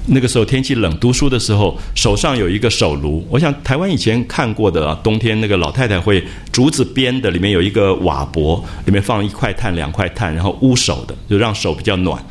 S1: 那个时候天气冷，读书的时候手上有一个手炉。我想台湾以前看过的，啊冬天那个老太太会竹子编的，里面有一个瓦钵，里面放一块炭、两块炭，然后捂手的，就让手比较暖。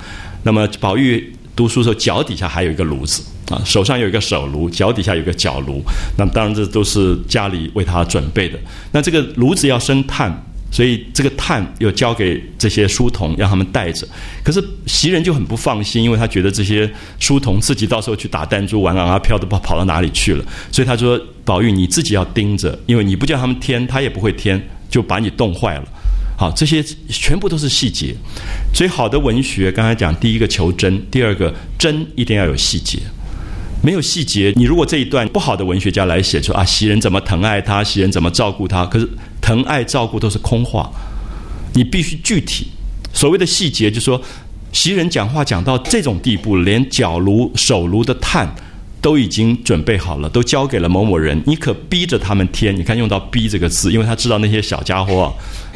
S1: 那么宝玉。读书的时候，脚底下还有一个炉子啊，手上有一个手炉，脚底下有个脚炉。那么当然，这都是家里为他准备的。那这个炉子要生炭，所以这个炭又交给这些书童，让他们带着。可是袭人就很不放心，因为他觉得这些书童自己到时候去打弹珠、玩啊飘的跑跑到哪里去了。所以他说：“宝玉，你自己要盯着，因为你不叫他们添，他也不会添，就把你冻坏了。”好，这些全部都是细节，所以好的文学，刚才讲第一个求真，第二个真一定要有细节，没有细节，你如果这一段不好的文学家来写出啊，袭人怎么疼爱他，袭人怎么照顾他，可是疼爱照顾都是空话，你必须具体。所谓的细节，就说袭人讲话讲到这种地步，连脚炉、手炉的炭都已经准备好了，都交给了某某人，你可逼着他们添。你看用到“逼”这个字，因为他知道那些小家伙。啊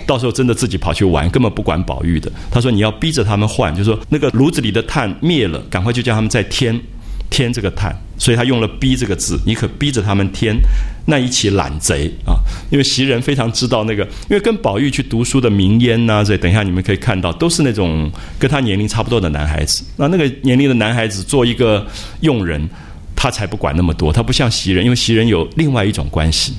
S1: 到时候真的自己跑去玩，根本不管宝玉的。他说：“你要逼着他们换，就是说那个炉子里的炭灭了，赶快就叫他们再添添这个炭。”所以他用了“逼”这个字，你可逼着他们添。那一起懒贼啊！因为袭人非常知道那个，因为跟宝玉去读书的明烟呐，这等一下你们可以看到，都是那种跟他年龄差不多的男孩子。那那个年龄的男孩子做一个佣人，他才不管那么多。他不像袭人，因为袭人有另外一种关系。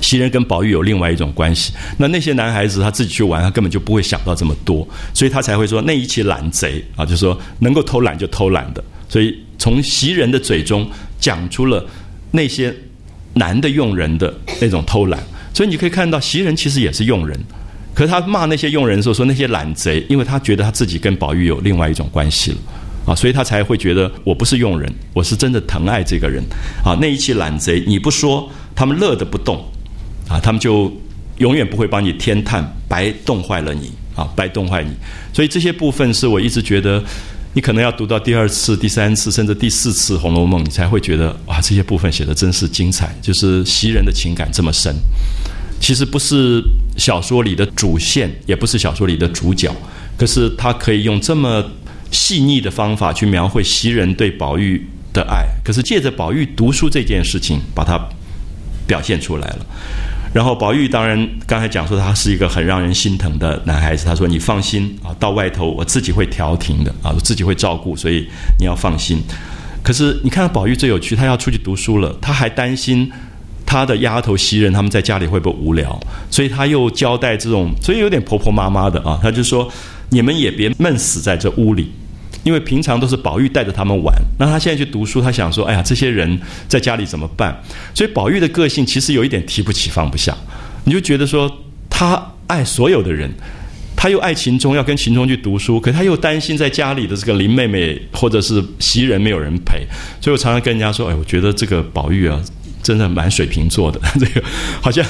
S1: 袭人跟宝玉有另外一种关系，那那些男孩子他自己去玩，他根本就不会想到这么多，所以他才会说那一起懒贼啊，就是说能够偷懒就偷懒的。所以从袭人的嘴中讲出了那些男的用人的那种偷懒，所以你可以看到袭人其实也是佣人，可是他骂那些佣人的时候说那些懒贼，因为他觉得他自己跟宝玉有另外一种关系了啊，所以他才会觉得我不是佣人，我是真的疼爱这个人啊。那一起懒贼你不说，他们乐得不动啊，他们就永远不会帮你添炭，白冻坏了你啊，白冻坏你。所以这些部分是我一直觉得。你可能要读到第二次、第三次，甚至第四次《红楼梦》，你才会觉得哇，这些部分写的真是精彩。就是袭人的情感这么深，其实不是小说里的主线，也不是小说里的主角，可是他可以用这么细腻的方法去描绘袭人对宝玉的爱，可是借着宝玉读书这件事情，把它表现出来了。然后宝玉当然刚才讲说他是一个很让人心疼的男孩子，他说你放心啊，到外头我自己会调停的啊，我自己会照顾，所以你要放心。可是你看到宝玉最有趣，他要出去读书了，他还担心他的丫头袭人他们在家里会不会无聊，所以他又交代这种，所以有点婆婆妈妈的啊，他就说你们也别闷死在这屋里。因为平常都是宝玉带着他们玩，那他现在去读书，他想说：“哎呀，这些人在家里怎么办？”所以宝玉的个性其实有一点提不起放不下，你就觉得说他爱所有的人，他又爱秦钟，要跟秦钟去读书，可他又担心在家里的这个林妹妹或者是袭人没有人陪，所以我常常跟人家说：“哎，我觉得这个宝玉啊，真的蛮水瓶座的，[LAUGHS] 这个好像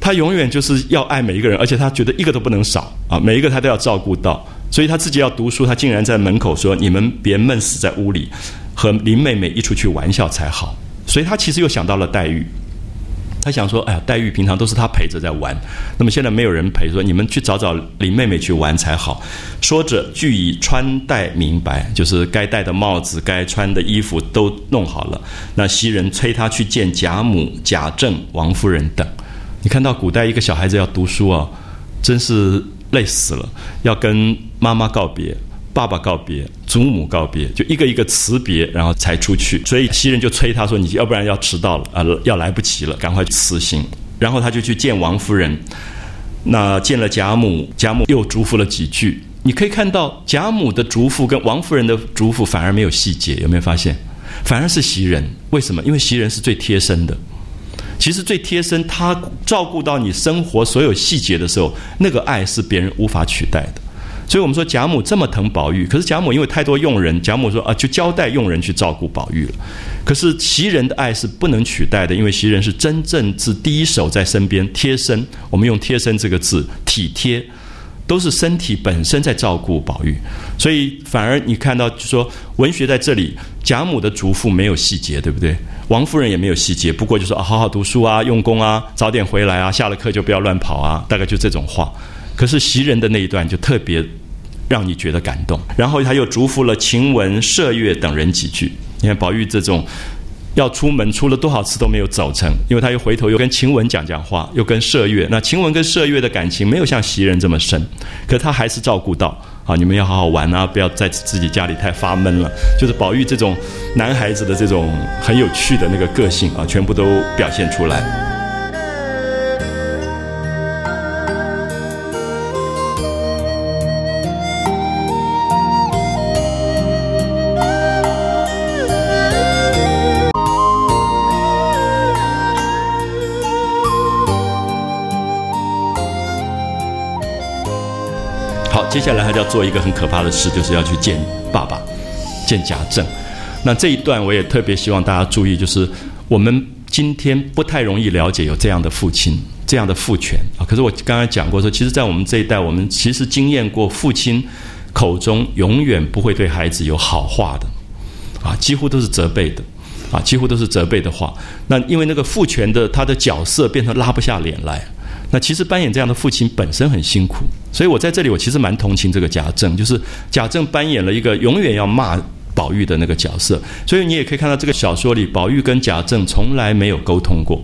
S1: 他永远就是要爱每一个人，而且他觉得一个都不能少啊，每一个他都要照顾到。”所以他自己要读书，他竟然在门口说：“你们别闷死在屋里，和林妹妹一出去玩笑才好。”所以他其实又想到了黛玉，他想说：“哎呀，黛玉平常都是他陪着在玩，那么现在没有人陪，说你们去找找林妹妹去玩才好。”说着，俱已穿戴明白，就是该戴的帽子、该穿的衣服都弄好了。那袭人催他去见贾母、贾政、王夫人等。你看到古代一个小孩子要读书啊，真是。累死了，要跟妈妈告别，爸爸告别，祖母告别，就一个一个辞别，然后才出去。所以袭人就催他说：“你要不然要迟到了啊，要来不及了，赶快辞行。”然后他就去见王夫人。那见了贾母，贾母又嘱咐了几句。你可以看到贾母的嘱咐跟王夫人的嘱咐反而没有细节，有没有发现？反而是袭人，为什么？因为袭人是最贴身的。其实最贴身，他照顾到你生活所有细节的时候，那个爱是别人无法取代的。所以我们说贾母这么疼宝玉，可是贾母因为太多佣人，贾母说啊，就交代佣人去照顾宝玉了。可是袭人的爱是不能取代的，因为袭人是真正是第一手在身边贴身。我们用“贴身”这个字，体贴。都是身体本身在照顾宝玉，所以反而你看到就说文学在这里，贾母的嘱咐没有细节，对不对？王夫人也没有细节，不过就说啊，好好读书啊，用功啊，早点回来啊，下了课就不要乱跑啊，大概就这种话。可是袭人的那一段就特别让你觉得感动，然后他又嘱咐了晴雯、麝月等人几句。你看宝玉这种。要出门出了多少次都没有走成，因为他又回头又跟晴雯讲讲话，又跟麝月。那晴雯跟麝月的感情没有像袭人这么深，可他还是照顾到啊，你们要好好玩啊，不要在自己家里太发闷了。就是宝玉这种男孩子的这种很有趣的那个个性啊，全部都表现出来。接下来他就要做一个很可怕的事，就是要去见爸爸，见贾政。那这一段我也特别希望大家注意，就是我们今天不太容易了解有这样的父亲，这样的父权啊。可是我刚刚讲过说，其实，在我们这一代，我们其实经验过父亲口中永远不会对孩子有好话的，啊，几乎都是责备的，啊，几乎都是责备的话。那因为那个父权的他的角色变成拉不下脸来。那其实扮演这样的父亲本身很辛苦，所以我在这里我其实蛮同情这个贾政，就是贾政扮演了一个永远要骂宝玉的那个角色，所以你也可以看到这个小说里，宝玉跟贾政从来没有沟通过，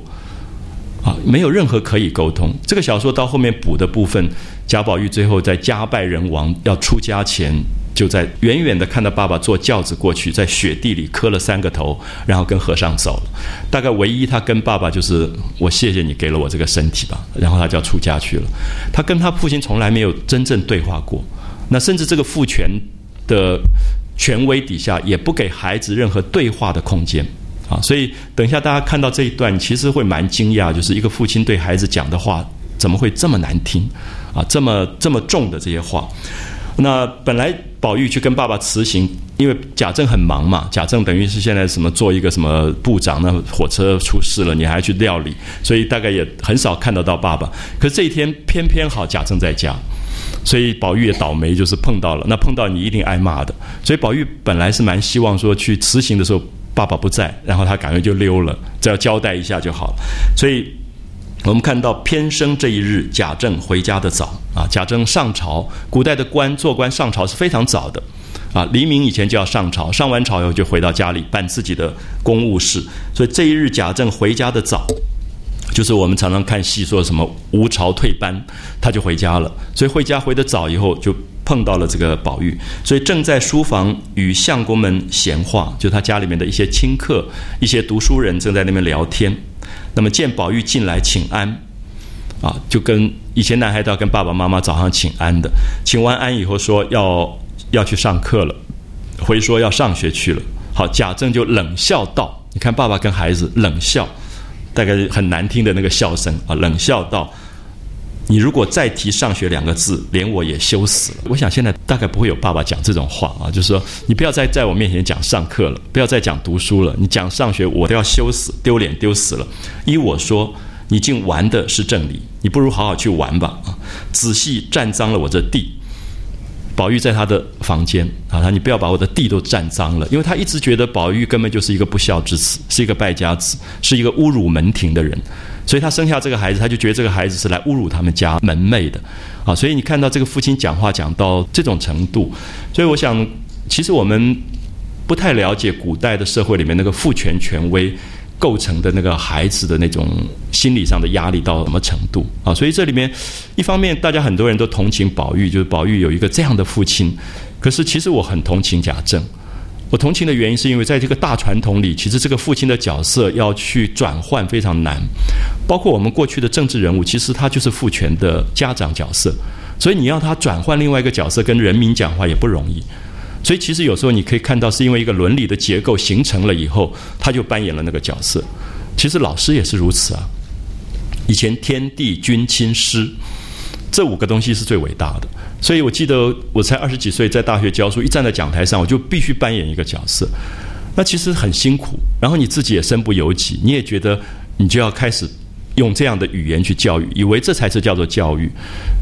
S1: 啊，没有任何可以沟通。这个小说到后面补的部分，贾宝玉最后在家败人亡要出家前。就在远远的看到爸爸坐轿子过去，在雪地里磕了三个头，然后跟和尚走了。大概唯一他跟爸爸就是我谢谢你给了我这个身体吧，然后他就要出家去了。他跟他父亲从来没有真正对话过。那甚至这个父权的权威底下，也不给孩子任何对话的空间啊。所以等一下大家看到这一段，其实会蛮惊讶，就是一个父亲对孩子讲的话怎么会这么难听啊？这么这么重的这些话。那本来宝玉去跟爸爸辞行，因为贾政很忙嘛，贾政等于是现在什么做一个什么部长，那火车出事了，你还去料理，所以大概也很少看得到爸爸。可是这一天偏偏好贾政在家，所以宝玉也倒霉，就是碰到了。那碰到你一定挨骂的，所以宝玉本来是蛮希望说去辞行的时候爸爸不在，然后他赶快就溜了，只要交代一下就好了。所以。我们看到偏生这一日，贾政回家的早啊。贾政上朝，古代的官做官上朝是非常早的啊。黎明以前就要上朝，上完朝以后就回到家里办自己的公务事。所以这一日贾政回家的早，就是我们常常看戏说什么无朝退班，他就回家了。所以回家回得早以后，就碰到了这个宝玉。所以正在书房与相公们闲话，就他家里面的一些亲客、一些读书人正在那边聊天。那么见宝玉进来请安，啊，就跟以前男孩都要跟爸爸妈妈早上请安的，请完安以后说要要去上课了，回说要上学去了。好，贾政就冷笑道：“你看爸爸跟孩子冷笑，大概很难听的那个笑声啊，冷笑道。”你如果再提上学两个字，连我也羞死了。我想现在大概不会有爸爸讲这种话啊，就是说你不要再在我面前讲上课了，不要再讲读书了，你讲上学我都要羞死，丢脸丢死了。依我说，你竟玩的是正理，你不如好好去玩吧啊！仔细占脏了我这地。宝玉在他的房间啊，他你不要把我的地都占脏了，因为他一直觉得宝玉根本就是一个不孝之子，是一个败家子，是一个侮辱门庭的人，所以他生下这个孩子，他就觉得这个孩子是来侮辱他们家门楣的啊。所以你看到这个父亲讲话讲到这种程度，所以我想，其实我们不太了解古代的社会里面那个父权权威。构成的那个孩子的那种心理上的压力到什么程度啊？所以这里面，一方面大家很多人都同情宝玉，就是宝玉有一个这样的父亲。可是其实我很同情贾政。我同情的原因是因为在这个大传统里，其实这个父亲的角色要去转换非常难。包括我们过去的政治人物，其实他就是父权的家长角色，所以你要他转换另外一个角色跟人民讲话也不容易。所以其实有时候你可以看到，是因为一个伦理的结构形成了以后，他就扮演了那个角色。其实老师也是如此啊。以前天地君亲师这五个东西是最伟大的。所以我记得我才二十几岁在大学教书，一站在讲台上，我就必须扮演一个角色。那其实很辛苦，然后你自己也身不由己，你也觉得你就要开始。用这样的语言去教育，以为这才是叫做教育。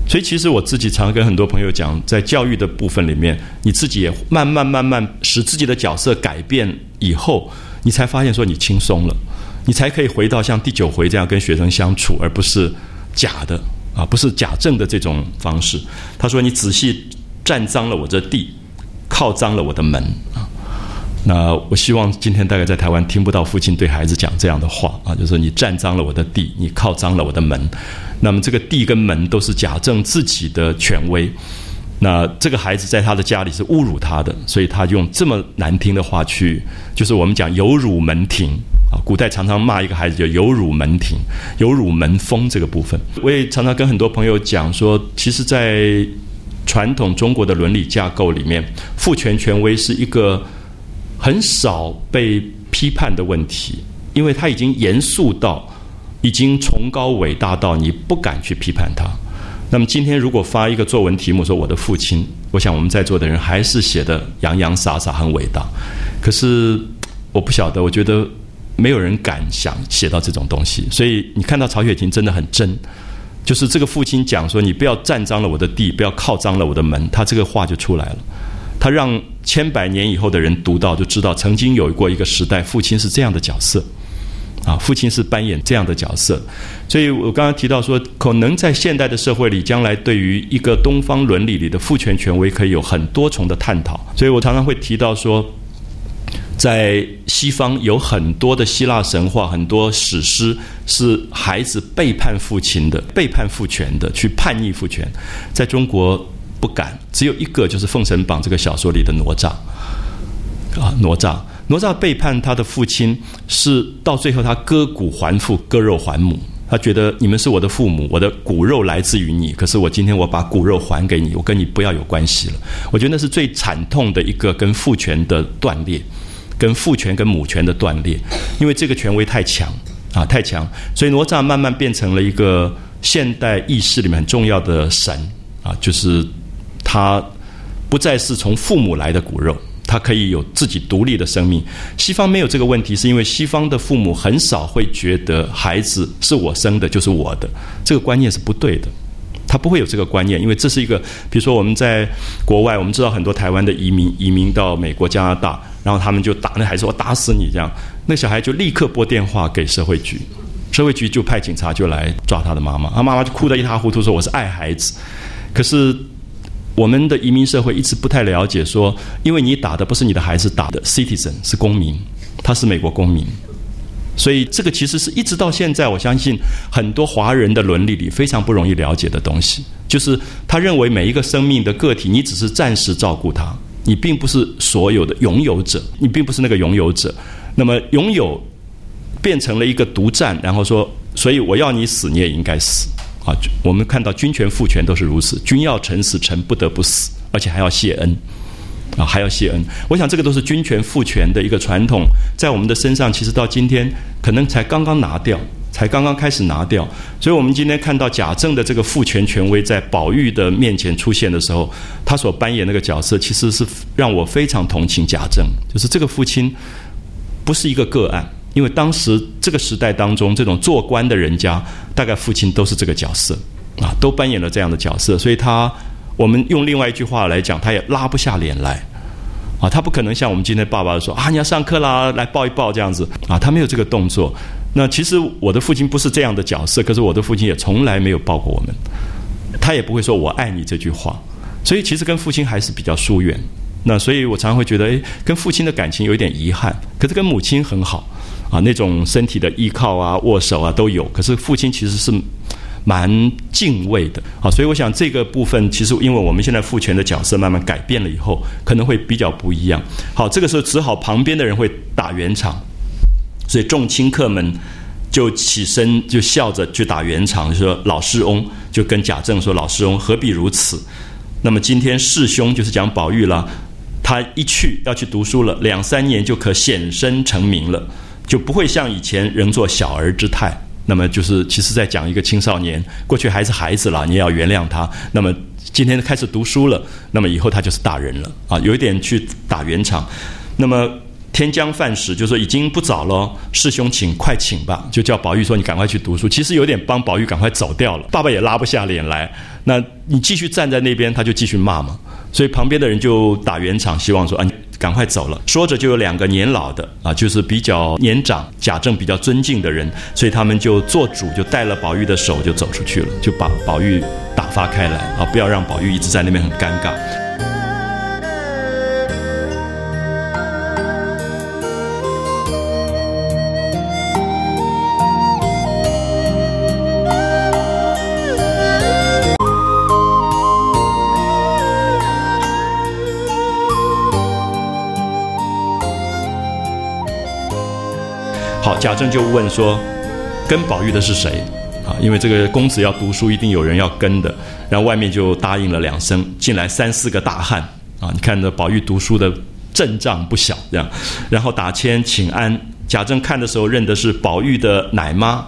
S1: 所以，其实我自己常跟很多朋友讲，在教育的部分里面，你自己也慢慢慢慢使自己的角色改变以后，你才发现说你轻松了，你才可以回到像第九回这样跟学生相处，而不是假的啊，不是假正的这种方式。他说：“你仔细占脏了我这地，靠脏了我的门啊。”那我希望今天大概在台湾听不到父亲对孩子讲这样的话啊，就是你占脏了我的地，你靠脏了我的门。那么这个地跟门都是贾政自己的权威。那这个孩子在他的家里是侮辱他的，所以他用这么难听的话去，就是我们讲有辱门庭啊。古代常常骂一个孩子叫有辱门庭、有辱门风这个部分。我也常常跟很多朋友讲说，其实，在传统中国的伦理架构里面，父权权威是一个。很少被批判的问题，因为他已经严肃到，已经崇高伟大到你不敢去批判他。那么今天如果发一个作文题目说我的父亲，我想我们在座的人还是写的洋洋洒洒很伟大。可是我不晓得，我觉得没有人敢想写到这种东西。所以你看到曹雪芹真的很真，就是这个父亲讲说你不要占脏了我的地，不要靠脏了我的门，他这个话就出来了。他让千百年以后的人读到，就知道曾经有过一个时代，父亲是这样的角色，啊，父亲是扮演这样的角色。所以我刚刚提到说，可能在现代的社会里，将来对于一个东方伦理里的父权权威，可以有很多重的探讨。所以我常常会提到说，在西方有很多的希腊神话，很多史诗是孩子背叛父亲的，背叛父权的，去叛逆父权，在中国。不敢，只有一个，就是《封神榜》这个小说里的哪吒啊，哪吒，哪吒背叛他的父亲，是到最后他割骨还父，割肉还母。他觉得你们是我的父母，我的骨肉来自于你，可是我今天我把骨肉还给你，我跟你不要有关系了。我觉得那是最惨痛的一个跟父权的断裂，跟父权跟母权的断裂，因为这个权威太强啊，太强，所以哪吒慢慢变成了一个现代意识里面很重要的神啊，就是他不再是从父母来的骨肉。他可以有自己独立的生命。西方没有这个问题，是因为西方的父母很少会觉得孩子是我生的，就是我的。这个观念是不对的，他不会有这个观念，因为这是一个，比如说我们在国外，我们知道很多台湾的移民移民到美国、加拿大，然后他们就打那孩子，我打死你这样，那小孩就立刻拨电话给社会局，[LAUGHS] 社会局就派警察就来抓他的妈妈，他妈妈就哭得一塌糊涂，说我是爱孩子，可是。我们的移民社会一直不太了解，说因为你打的不是你的孩子打的，citizen 是公民，他是美国公民，所以这个其实是一直到现在，我相信很多华人的伦理里非常不容易了解的东西，就是他认为每一个生命的个体，你只是暂时照顾他，你并不是所有的拥有者，你并不是那个拥有者，那么拥有变成了一个独占，然后说，所以我要你死，你也应该死。啊，我们看到君权父权都是如此，君要臣死，臣不得不死，而且还要谢恩，啊，还要谢恩。我想这个都是君权父权的一个传统，在我们的身上，其实到今天可能才刚刚拿掉，才刚刚开始拿掉。所以我们今天看到贾政的这个父权权威在宝玉的面前出现的时候，他所扮演那个角色，其实是让我非常同情贾政，就是这个父亲不是一个个案。因为当时这个时代当中，这种做官的人家，大概父亲都是这个角色，啊，都扮演了这样的角色，所以他，我们用另外一句话来讲，他也拉不下脸来，啊，他不可能像我们今天爸爸说啊，你要上课啦，来抱一抱这样子，啊，他没有这个动作。那其实我的父亲不是这样的角色，可是我的父亲也从来没有抱过我们，他也不会说我爱你这句话，所以其实跟父亲还是比较疏远。那所以我常常会觉得，诶，跟父亲的感情有一点遗憾，可是跟母亲很好。啊，那种身体的依靠啊、握手啊都有，可是父亲其实是蛮敬畏的啊，所以我想这个部分其实因为我们现在父权的角色慢慢改变了以后，可能会比较不一样。好，这个时候只好旁边的人会打圆场，所以众亲客们就起身就笑着去打圆场，说老师翁就跟贾政说：“老师翁何必如此？那么今天世兄就是讲宝玉了，他一去要去读书了，两三年就可显身成名了。”就不会像以前仍做小儿之态，那么就是其实在讲一个青少年，过去还是孩子了，你也要原谅他。那么今天开始读书了，那么以后他就是大人了啊，有一点去打圆场。那么天将饭时，就说已经不早了，师兄请快请吧，就叫宝玉说你赶快去读书。其实有点帮宝玉赶快走掉了，爸爸也拉不下脸来。那你继续站在那边，他就继续骂嘛。所以旁边的人就打圆场，希望说啊。赶快走了，说着就有两个年老的啊，就是比较年长、贾政比较尊敬的人，所以他们就做主，就带了宝玉的手就走出去了，就把宝玉打发开来啊，不要让宝玉一直在那边很尴尬。贾政就问说：“跟宝玉的是谁？啊，因为这个公子要读书，一定有人要跟的。然后外面就答应了两声，进来三四个大汉啊！你看这宝玉读书的阵仗不小，这样。然后打签请安。贾政看的时候认的是宝玉的奶妈，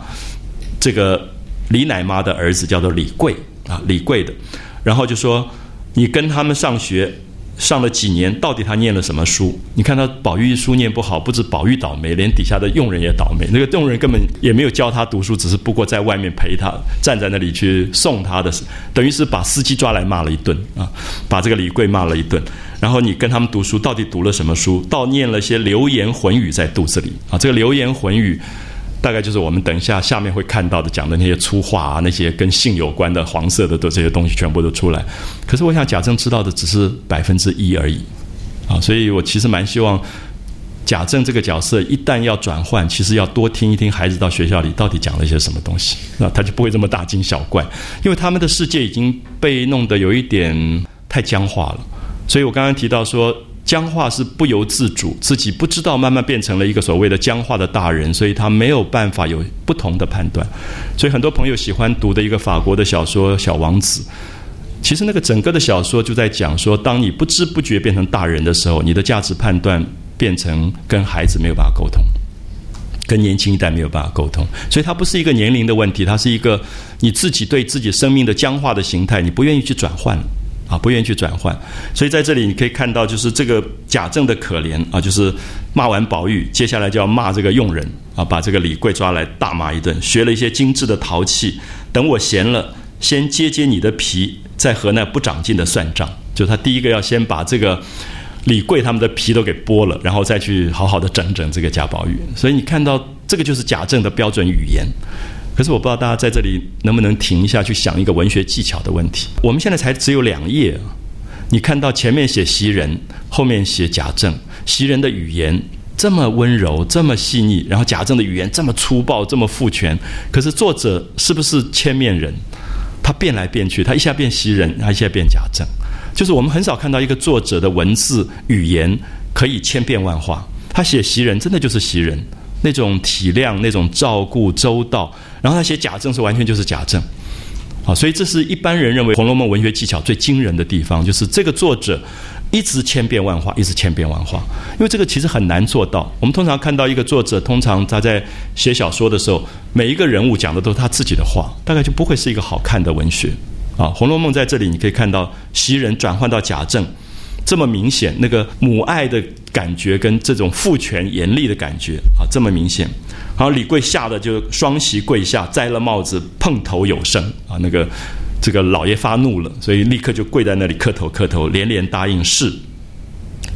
S1: 这个李奶妈的儿子叫做李贵啊，李贵的。然后就说你跟他们上学。”上了几年，到底他念了什么书？你看他宝玉书念不好，不止宝玉倒霉，连底下的佣人也倒霉。那个佣人根本也没有教他读书，只是不过在外面陪他，站在那里去送他的，等于是把司机抓来骂了一顿啊，把这个李贵骂了一顿。然后你跟他们读书，到底读了什么书？倒念了些流言混语在肚子里啊，这个流言混语。大概就是我们等一下下面会看到的讲的那些粗话啊，那些跟性有关的黄色的的这些东西全部都出来。可是我想贾政知道的只是百分之一而已，啊，所以我其实蛮希望贾政这个角色一旦要转换，其实要多听一听孩子到学校里到底讲了一些什么东西，那他就不会这么大惊小怪，因为他们的世界已经被弄得有一点太僵化了。所以我刚刚提到说。僵化是不由自主，自己不知道，慢慢变成了一个所谓的僵化的大人，所以他没有办法有不同的判断。所以很多朋友喜欢读的一个法国的小说《小王子》，其实那个整个的小说就在讲说，当你不知不觉变成大人的时候，你的价值判断变成跟孩子没有办法沟通，跟年轻一代没有办法沟通，所以它不是一个年龄的问题，它是一个你自己对自己生命的僵化的形态，你不愿意去转换。啊，不愿意去转换，所以在这里你可以看到，就是这个贾政的可怜啊，就是骂完宝玉，接下来就要骂这个佣人啊，把这个李贵抓来大骂一顿，学了一些精致的陶器，等我闲了，先揭揭你的皮，再和那不长进的算账。就他第一个要先把这个李贵他们的皮都给剥了，然后再去好好的整整这个贾宝玉。所以你看到这个就是贾政的标准语言。可是我不知道大家在这里能不能停一下去想一个文学技巧的问题。我们现在才只有两页，你看到前面写袭人，后面写贾政。袭人的语言这么温柔，这么细腻，然后贾政的语言这么粗暴，这么父权。可是作者是不是千面人？他变来变去，他一下变袭人，他一下变贾政。就是我们很少看到一个作者的文字语言可以千变万化。他写袭人，真的就是袭人。那种体谅，那种照顾周到，然后他写贾政是完全就是贾政，好，所以这是一般人认为《红楼梦》文学技巧最惊人的地方，就是这个作者一直千变万化，一直千变万化，因为这个其实很难做到。我们通常看到一个作者，通常他在写小说的时候，每一个人物讲的都是他自己的话，大概就不会是一个好看的文学啊。《红楼梦》在这里你可以看到袭人转换到贾政。这么明显，那个母爱的感觉跟这种父权严厉的感觉啊，这么明显。然后李贵吓得就双膝跪下，摘了帽子，碰头有声啊。那个这个老爷发怒了，所以立刻就跪在那里磕头磕头，连连答应是。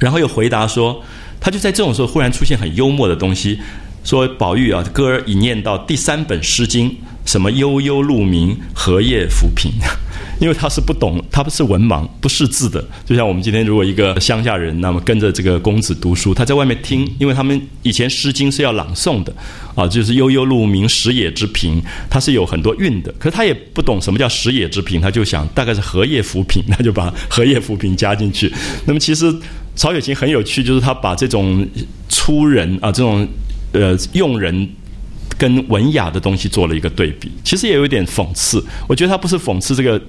S1: 然后又回答说，他就在这种时候忽然出现很幽默的东西，说宝玉啊，歌儿已念到第三本《诗经》，什么悠悠鹿鸣，荷叶浮萍。因为他是不懂，他不是文盲，不识字的。就像我们今天如果一个乡下人，那么跟着这个公子读书，他在外面听，因为他们以前《诗经》是要朗诵的，啊，就是悠悠鹿鸣，食野之苹，它是有很多韵的。可是他也不懂什么叫食野之苹，他就想大概是荷叶浮萍，[LAUGHS] 他就把荷叶浮萍加进去。那么其实曹雪芹很有趣，就是他把这种粗人啊，这种呃用人。跟文雅的东西做了一个对比，其实也有一点讽刺。我觉得他不是讽刺这个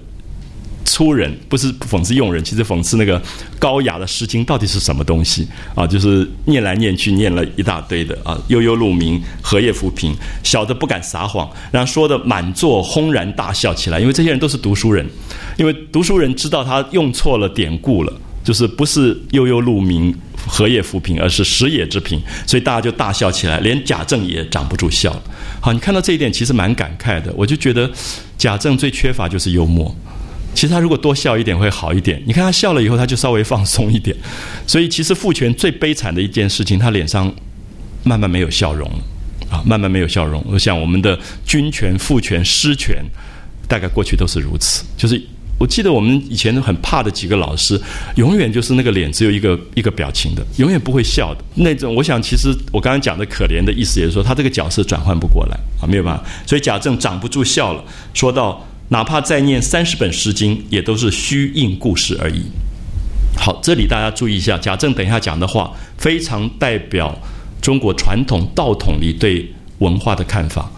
S1: 粗人，不是讽刺用人，其实讽刺那个高雅的《诗经》到底是什么东西啊？就是念来念去念了一大堆的啊，悠悠鹿鸣，荷叶浮萍，小的不敢撒谎，然后说的满座轰然大笑起来，因为这些人都是读书人，因为读书人知道他用错了典故了。就是不是悠悠鹿鸣，荷叶浮萍，而是食野之苹，所以大家就大笑起来，连贾政也挡不住笑。好，你看到这一点，其实蛮感慨的。我就觉得贾政最缺乏就是幽默，其实他如果多笑一点会好一点。你看他笑了以后，他就稍微放松一点。所以其实父权最悲惨的一件事情，他脸上慢慢没有笑容了啊，慢慢没有笑容。我想我们的君权、父权、师权，大概过去都是如此，就是。我记得我们以前很怕的几个老师，永远就是那个脸只有一个一个表情的，永远不会笑的那种。我想，其实我刚刚讲的可怜的意思，也是说他这个角色转换不过来啊，没有办法。所以贾政长不住笑了，说到哪怕再念三十本《诗经》，也都是虚应故事而已。好，这里大家注意一下，贾政等一下讲的话，非常代表中国传统道统里对文化的看法。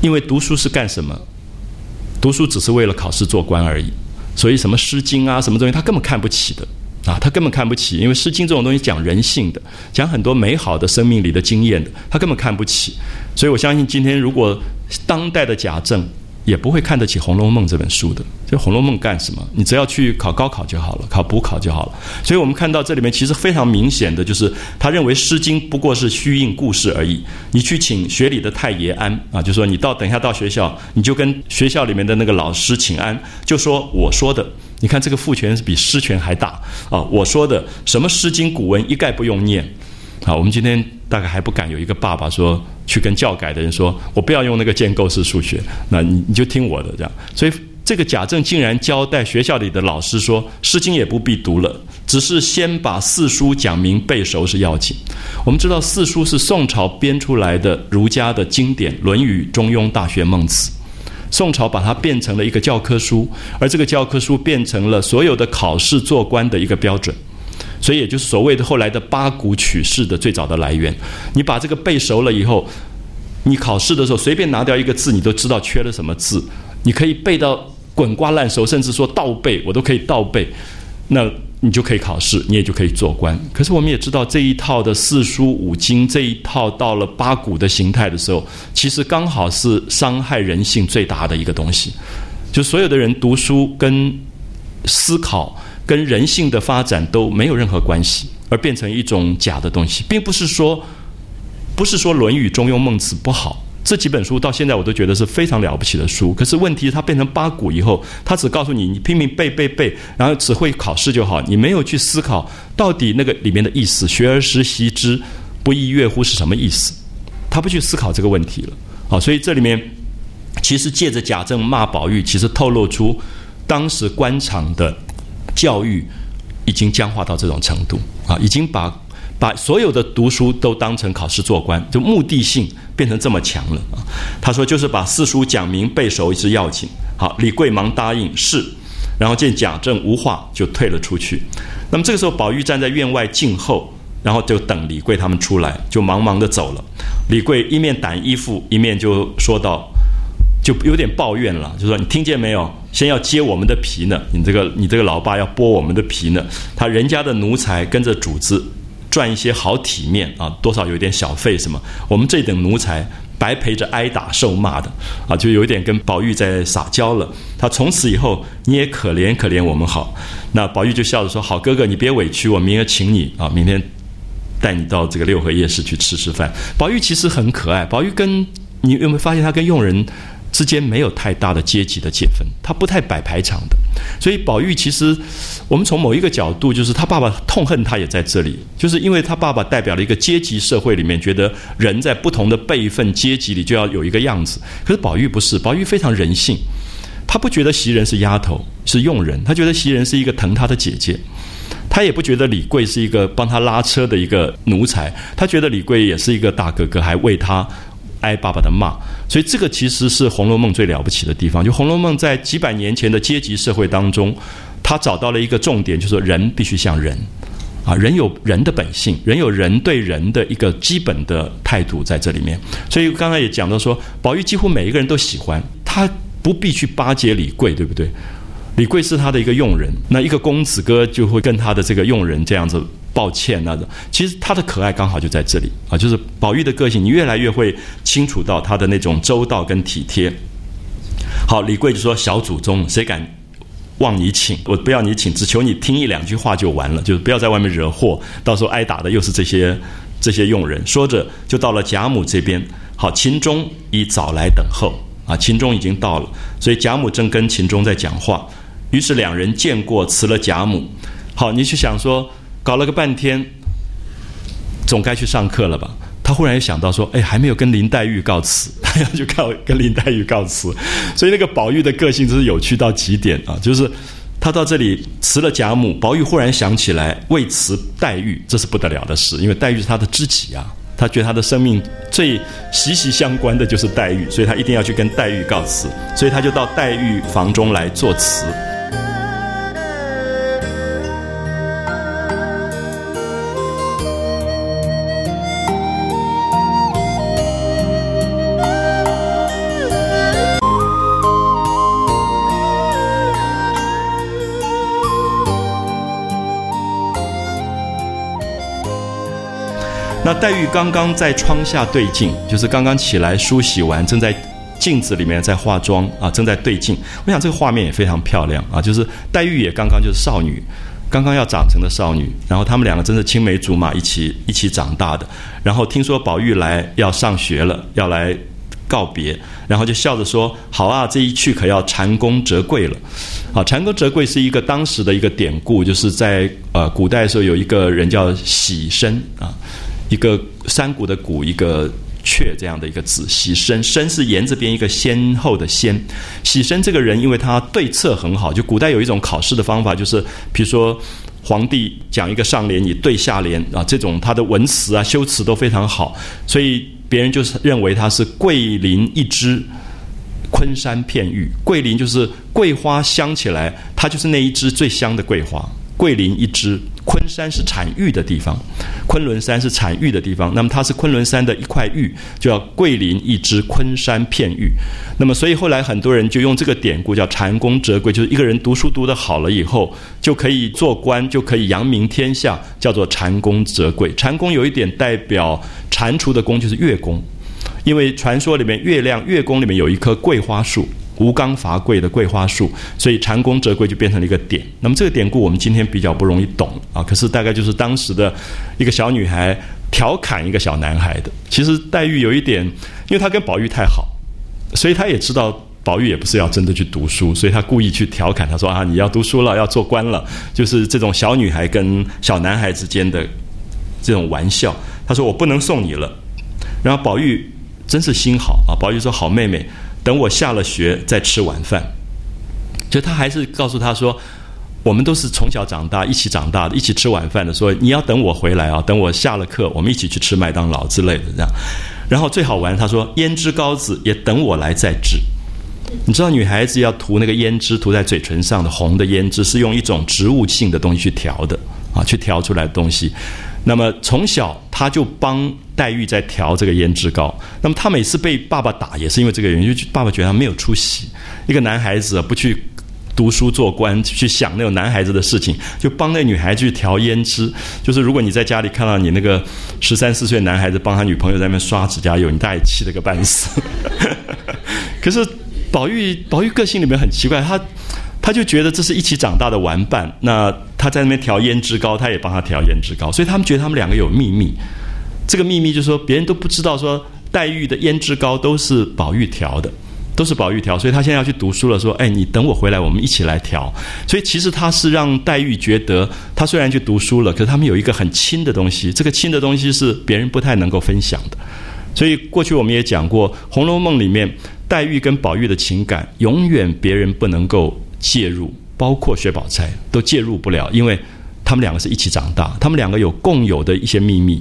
S1: 因为读书是干什么？读书只是为了考试做官而已，所以什么《诗经》啊，什么东西他根本看不起的啊，他根本看不起，因为《诗经》这种东西讲人性的，讲很多美好的生命里的经验的，他根本看不起。所以我相信今天如果当代的贾政。也不会看得起《红楼梦》这本书的。就《红楼梦》干什么？你只要去考高考就好了，考补考就好了。所以我们看到这里面其实非常明显的就是，他认为《诗经》不过是虚应故事而已。你去请学里的太爷安啊，就说你到等一下到学校，你就跟学校里面的那个老师请安，就说我说的。你看这个父权是比师权还大啊！我说的什么《诗经》古文一概不用念。好，我们今天大概还不敢有一个爸爸说去跟教改的人说，我不要用那个建构式数学，那你你就听我的这样。所以这个贾政竟然交代学校里的老师说，《诗经》也不必读了，只是先把四书讲明背熟是要紧。我们知道四书是宋朝编出来的儒家的经典，《论语》《中庸》《大学》《孟子》，宋朝把它变成了一个教科书，而这个教科书变成了所有的考试做官的一个标准。所以，也就是所谓的后来的八股取士的最早的来源。你把这个背熟了以后，你考试的时候随便拿掉一个字，你都知道缺了什么字。你可以背到滚瓜烂熟，甚至说倒背，我都可以倒背。那你就可以考试，你也就可以做官。可是我们也知道，这一套的四书五经，这一套到了八股的形态的时候，其实刚好是伤害人性最大的一个东西。就所有的人读书跟思考跟人性的发展都没有任何关系，而变成一种假的东西，并不是说不是说《论语》《中庸》《孟子》不好。这几本书到现在我都觉得是非常了不起的书，可是问题它变成八股以后，它只告诉你你拼命背背背，然后只会考试就好，你没有去思考到底那个里面的意思。学而时习之，不亦乐乎是什么意思？他不去思考这个问题了。好，所以这里面其实借着贾政骂宝玉，其实透露出当时官场的教育已经僵化到这种程度啊，已经把。把所有的读书都当成考试做官，就目的性变成这么强了啊！他说就是把四书讲明背熟是要紧。好，李贵忙答应是，然后见贾政无话，就退了出去。那么这个时候，宝玉站在院外静候，然后就等李贵他们出来，就忙忙的走了。李贵一面掸衣服，一面就说道，就有点抱怨了，就说你听见没有？先要揭我们的皮呢，你这个你这个老爸要剥我们的皮呢。他人家的奴才跟着主子。赚一些好体面啊，多少有点小费什么？我们这等奴才白陪着挨打受骂的啊，就有点跟宝玉在撒娇了。他从此以后你也可怜可怜我们好。那宝玉就笑着说：“好哥哥，你别委屈我，明儿请你啊，明天带你到这个六合夜市去吃吃饭。”宝玉其实很可爱。宝玉跟你有没有发现他跟佣人？之间没有太大的阶级的界分，他不太摆排场的，所以宝玉其实，我们从某一个角度，就是他爸爸痛恨他也在这里，就是因为他爸爸代表了一个阶级社会里面，觉得人在不同的辈分阶级里就要有一个样子。可是宝玉不是，宝玉非常人性，他不觉得袭人是丫头是佣人，他觉得袭人是一个疼他的姐姐，他也不觉得李贵是一个帮他拉车的一个奴才，他觉得李贵也是一个大哥哥，还为他。挨爸爸的骂，所以这个其实是《红楼梦》最了不起的地方。就《红楼梦》在几百年前的阶级社会当中，他找到了一个重点，就是人必须像人啊，人有人的本性，人有人对人的一个基本的态度在这里面。所以刚才也讲到说，宝玉几乎每一个人都喜欢他，不必去巴结李贵，对不对？李贵是他的一个佣人，那一个公子哥就会跟他的这个佣人这样子。抱歉，那种其实他的可爱刚好就在这里啊，就是宝玉的个性，你越来越会清楚到他的那种周到跟体贴。好，李贵就说：“小祖宗，谁敢望你请？我不要你请，只求你听一两句话就完了，就是不要在外面惹祸，到时候挨打的又是这些这些佣人。”说着就到了贾母这边。好，秦钟已早来等候啊，秦钟已经到了，所以贾母正跟秦钟在讲话，于是两人见过辞了贾母。好，你去想说。搞了个半天，总该去上课了吧？他忽然又想到说：“哎，还没有跟林黛玉告辞，他要去告跟林黛玉告辞。”所以那个宝玉的个性真是有趣到极点啊！就是他到这里辞了贾母，宝玉忽然想起来为辞黛玉，这是不得了的事，因为黛玉是他的知己啊，他觉得他的生命最息息相关的就是黛玉，所以他一定要去跟黛玉告辞，所以他就到黛玉房中来作词。那黛玉刚刚在窗下对镜，就是刚刚起来梳洗完，正在镜子里面在化妆啊，正在对镜。我想这个画面也非常漂亮啊，就是黛玉也刚刚就是少女，刚刚要长成的少女，然后他们两个真是青梅竹马，一起一起长大的。然后听说宝玉来要上学了，要来告别，然后就笑着说：“好啊，这一去可要蟾宫折桂了。”啊，蟾宫折桂是一个当时的一个典故，就是在呃古代的时候有一个人叫喜生啊。一个山谷的谷，一个雀这样的一个字，喜生生是言字边一个先后的先。喜生这个人，因为他对策很好，就古代有一种考试的方法，就是比如说皇帝讲一个上联，你对下联啊，这种他的文辞啊、修辞都非常好，所以别人就是认为他是桂林一枝，昆山片玉。桂林就是桂花香起来，它就是那一枝最香的桂花。桂林一支，昆山是产玉的地方，昆仑山是产玉的地方。那么它是昆仑山的一块玉，就叫桂林一支，昆山片玉。那么所以后来很多人就用这个典故叫蟾宫折桂，就是一个人读书读得好了以后，就可以做官，就可以扬名天下，叫做蟾宫折桂。蟾宫有一点代表蟾蜍的宫，就是月宫，因为传说里面月亮月宫里面有一棵桂花树。吴刚伐桂的桂花树，所以蟾宫折桂就变成了一个典。那么这个典故我们今天比较不容易懂啊，可是大概就是当时的一个小女孩调侃一个小男孩的。其实黛玉有一点，因为她跟宝玉太好，所以她也知道宝玉也不是要真的去读书，所以她故意去调侃他说啊，你要读书了，要做官了，就是这种小女孩跟小男孩之间的这种玩笑。他说我不能送你了，然后宝玉真是心好啊，宝玉说好妹妹。等我下了学再吃晚饭，就他还是告诉他说，我们都是从小长大一起长大的，一起吃晚饭的。说你要等我回来啊，等我下了课，我们一起去吃麦当劳之类的这样。然后最好玩，他说胭脂膏子也等我来再制。你知道女孩子要涂那个胭脂，涂在嘴唇上的红的胭脂是用一种植物性的东西去调的啊，去调出来的东西。那么从小他就帮黛玉在调这个胭脂膏。那么他每次被爸爸打也是因为这个原因，就爸爸觉得他没有出息。一个男孩子不去读书做官，去想那种男孩子的事情，就帮那女孩去调胭脂。就是如果你在家里看到你那个十三四岁男孩子帮他女朋友在那边刷指甲油，你大概气得个半死。[LAUGHS] 可是宝玉，宝玉个性里面很奇怪，他。他就觉得这是一起长大的玩伴，那他在那边调胭脂膏，他也帮他调胭脂膏，所以他们觉得他们两个有秘密。这个秘密就是说，别人都不知道，说黛玉的胭脂膏都是宝玉调的，都是宝玉调，所以他现在要去读书了，说：“哎，你等我回来，我们一起来调。”所以其实他是让黛玉觉得，他虽然去读书了，可是他们有一个很亲的东西，这个亲的东西是别人不太能够分享的。所以过去我们也讲过，《红楼梦》里面黛玉跟宝玉的情感，永远别人不能够。介入，包括薛宝钗都介入不了，因为他们两个是一起长大，他们两个有共有的一些秘密，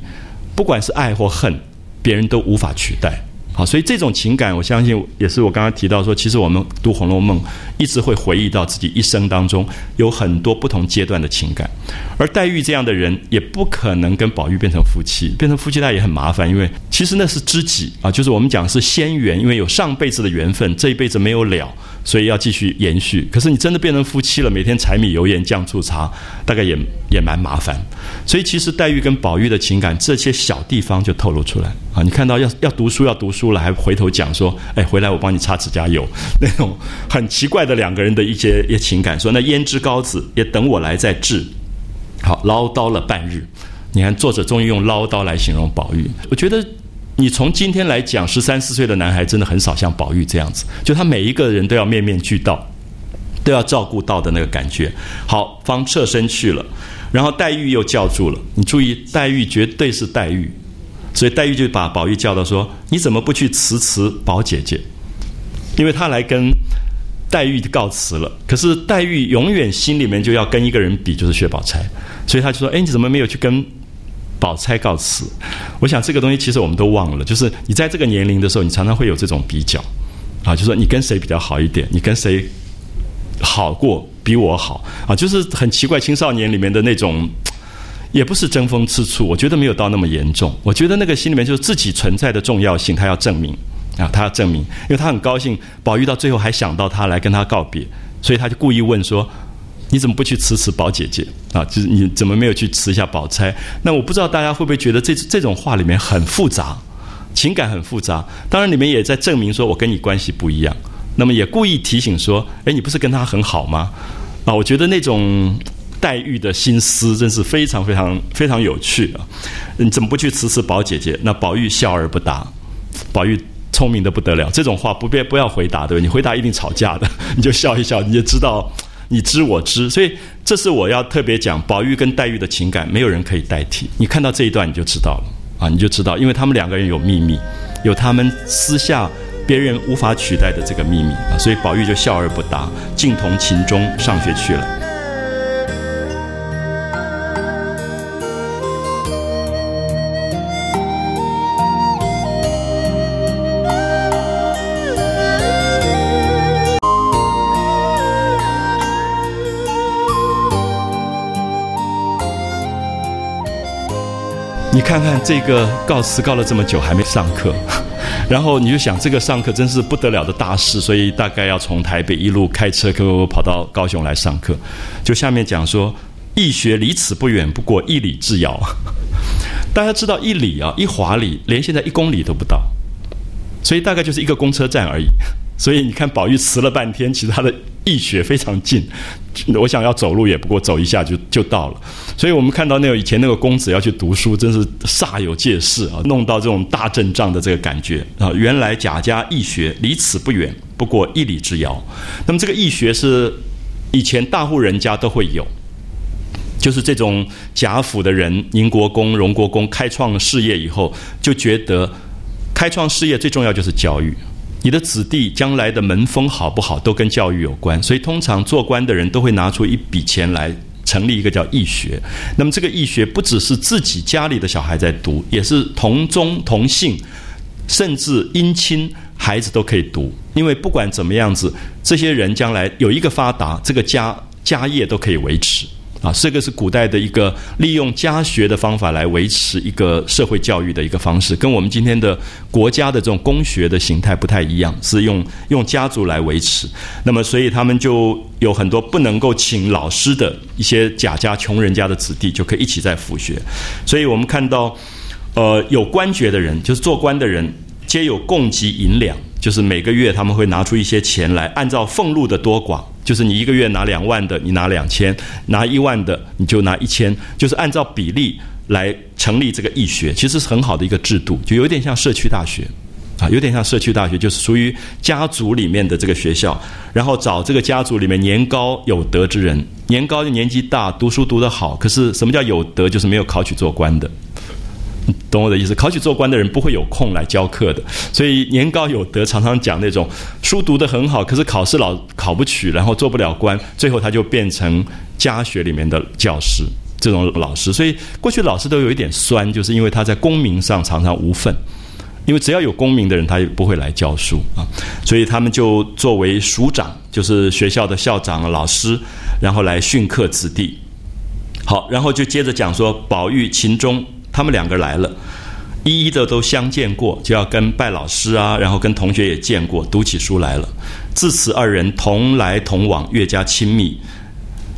S1: 不管是爱或恨，别人都无法取代。好，所以这种情感，我相信也是我刚刚提到说，其实我们读《红楼梦》一直会回忆到自己一生当中有很多不同阶段的情感，而黛玉这样的人也不可能跟宝玉变成夫妻，变成夫妻他也很麻烦，因为其实那是知己啊，就是我们讲是仙缘，因为有上辈子的缘分，这一辈子没有了。所以要继续延续，可是你真的变成夫妻了，每天柴米油盐酱醋茶，大概也也蛮麻烦。所以其实黛玉跟宝玉的情感，这些小地方就透露出来啊。你看到要 [LAUGHS] 要读书要读书了，还回头讲说，哎，回来我帮你擦指甲油，那种很奇怪的两个人的一些 [LAUGHS] 一些情感。说那胭脂膏子也等我来再治，好唠叨了半日。你看作者终于用唠叨来形容宝玉，我觉得。你从今天来讲，十三四岁的男孩真的很少像宝玉这样子，就他每一个人都要面面俱到，都要照顾到的那个感觉。好，方侧身去了，然后黛玉又叫住了。你注意，黛玉绝对是黛玉，所以黛玉就把宝玉叫到说：“你怎么不去辞辞宝姐姐？”因为他来跟黛玉告辞了。可是黛玉永远心里面就要跟一个人比，就是薛宝钗，所以他就说：“哎，你怎么没有去跟？”宝钗告辞，我想这个东西其实我们都忘了，就是你在这个年龄的时候，你常常会有这种比较，啊，就说你跟谁比较好一点，你跟谁好过比我好。啊，就是很奇怪，青少年里面的那种，也不是争风吃醋，我觉得没有到那么严重，我觉得那个心里面就是自己存在的重要性，他要证明啊，他要证明，因为他很高兴，宝玉到最后还想到他来跟他告别，所以他就故意问说。你怎么不去辞辞宝姐姐啊？就是你怎么没有去辞一下宝钗？那我不知道大家会不会觉得这这种话里面很复杂，情感很复杂。当然，里面也在证明说我跟你关系不一样。那么也故意提醒说，哎，你不是跟他很好吗？啊，我觉得那种黛玉的心思真是非常非常非常有趣啊！你怎么不去辞辞宝姐姐？那宝玉笑而不答。宝玉聪明的不得了，这种话不必不要回答，对吧？你回答一定吵架的，[LAUGHS] 你就笑一笑，你就知道。你知我知，所以这是我要特别讲宝玉跟黛玉的情感，没有人可以代替。你看到这一段，你就知道了啊，你就知道，因为他们两个人有秘密，有他们私下别人无法取代的这个秘密啊，所以宝玉就笑而不答，静同秦钟上学去了。你看看这个告辞告了这么久还没上课，[LAUGHS] 然后你就想这个上课真是不得了的大事，所以大概要从台北一路开车跑到高雄来上课。就下面讲说，易学离此不远，不过一里之遥。[LAUGHS] 大家知道一里啊，一华里连现在一公里都不到，所以大概就是一个公车站而已。所以你看，宝玉辞了半天，其实他的易学非常近。[LAUGHS] 我想要走路也不过走一下就就到了。所以我们看到那个以前那个公子要去读书，真是煞有介事啊，弄到这种大阵仗的这个感觉啊。原来贾家易学离此不远，不过一里之遥。那么这个易学是以前大户人家都会有，就是这种贾府的人，宁国公、荣国公开创事业以后，就觉得开创事业最重要就是教育。你的子弟将来的门风好不好，都跟教育有关。所以，通常做官的人都会拿出一笔钱来成立一个叫义学。那么，这个义学不只是自己家里的小孩在读，也是同宗同姓，甚至姻亲孩子都可以读。因为不管怎么样子，这些人将来有一个发达，这个家家业都可以维持。啊，这个是古代的一个利用家学的方法来维持一个社会教育的一个方式，跟我们今天的国家的这种公学的形态不太一样，是用用家族来维持。那么，所以他们就有很多不能够请老师的一些贾家穷人家的子弟，就可以一起在府学。所以我们看到，呃，有官爵的人，就是做官的人，皆有供给银两，就是每个月他们会拿出一些钱来，按照俸禄的多寡。就是你一个月拿两万的，你拿两千；拿一万的，你就拿一千。就是按照比例来成立这个义学，其实是很好的一个制度，就有点像社区大学，啊，有点像社区大学，就是属于家族里面的这个学校。然后找这个家族里面年高有德之人，年高就年纪大，读书读得好。可是什么叫有德？就是没有考取做官的。懂我的意思？考取做官的人不会有空来教课的，所以年高有德，常常讲那种书读得很好，可是考试老考不取，然后做不了官，最后他就变成家学里面的教师这种老师。所以过去老师都有一点酸，就是因为他在功名上常常无份，因为只要有功名的人，他也不会来教书啊。所以他们就作为署长，就是学校的校长、老师，然后来训课子弟。好，然后就接着讲说宝玉、秦钟。他们两个来了，一一的都相见过，就要跟拜老师啊，然后跟同学也见过，读起书来了。自此二人同来同往，越加亲密。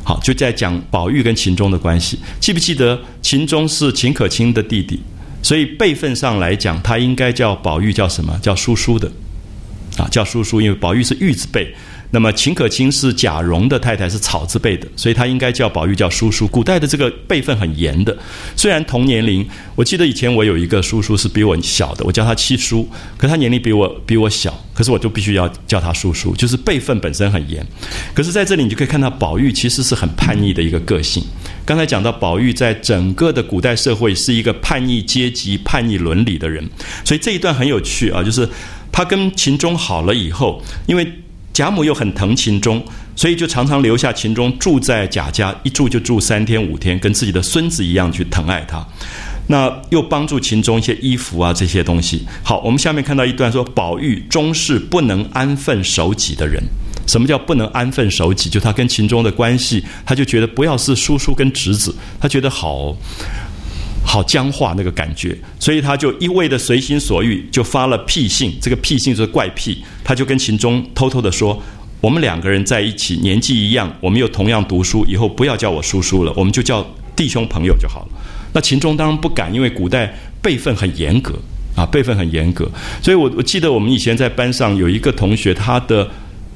S1: 好，就在讲宝玉跟秦钟的关系。记不记得秦钟是秦可卿的弟弟，所以辈分上来讲，他应该叫宝玉叫什么？叫叔叔的，啊，叫叔叔，因为宝玉是玉字辈。那么秦可卿是贾蓉的太太，是草字辈的，所以他应该叫宝玉叫叔叔。古代的这个辈分很严的，虽然同年龄，我记得以前我有一个叔叔是比我小的，我叫他七叔，可他年龄比我比我小，可是我就必须要叫他叔叔，就是辈分本身很严。可是在这里你就可以看到宝玉其实是很叛逆的一个个性。刚才讲到宝玉在整个的古代社会是一个叛逆阶级、叛逆伦理的人，所以这一段很有趣啊，就是他跟秦钟好了以后，因为。贾母又很疼秦钟，所以就常常留下秦钟住在贾家，一住就住三天五天，跟自己的孙子一样去疼爱他。那又帮助秦钟一些衣服啊这些东西。好，我们下面看到一段说，宝玉终是不能安分守己的人。什么叫不能安分守己？就他跟秦钟的关系，他就觉得不要是叔叔跟侄子，他觉得好好僵化那个感觉，所以他就一味的随心所欲，就发了癖性。这个癖性就是怪癖。他就跟秦钟偷偷的说：“我们两个人在一起，年纪一样，我们又同样读书，以后不要叫我叔叔了，我们就叫弟兄朋友就好了。”那秦钟当然不敢，因为古代辈分很严格啊，辈分很严格。所以我我记得我们以前在班上有一个同学，他的。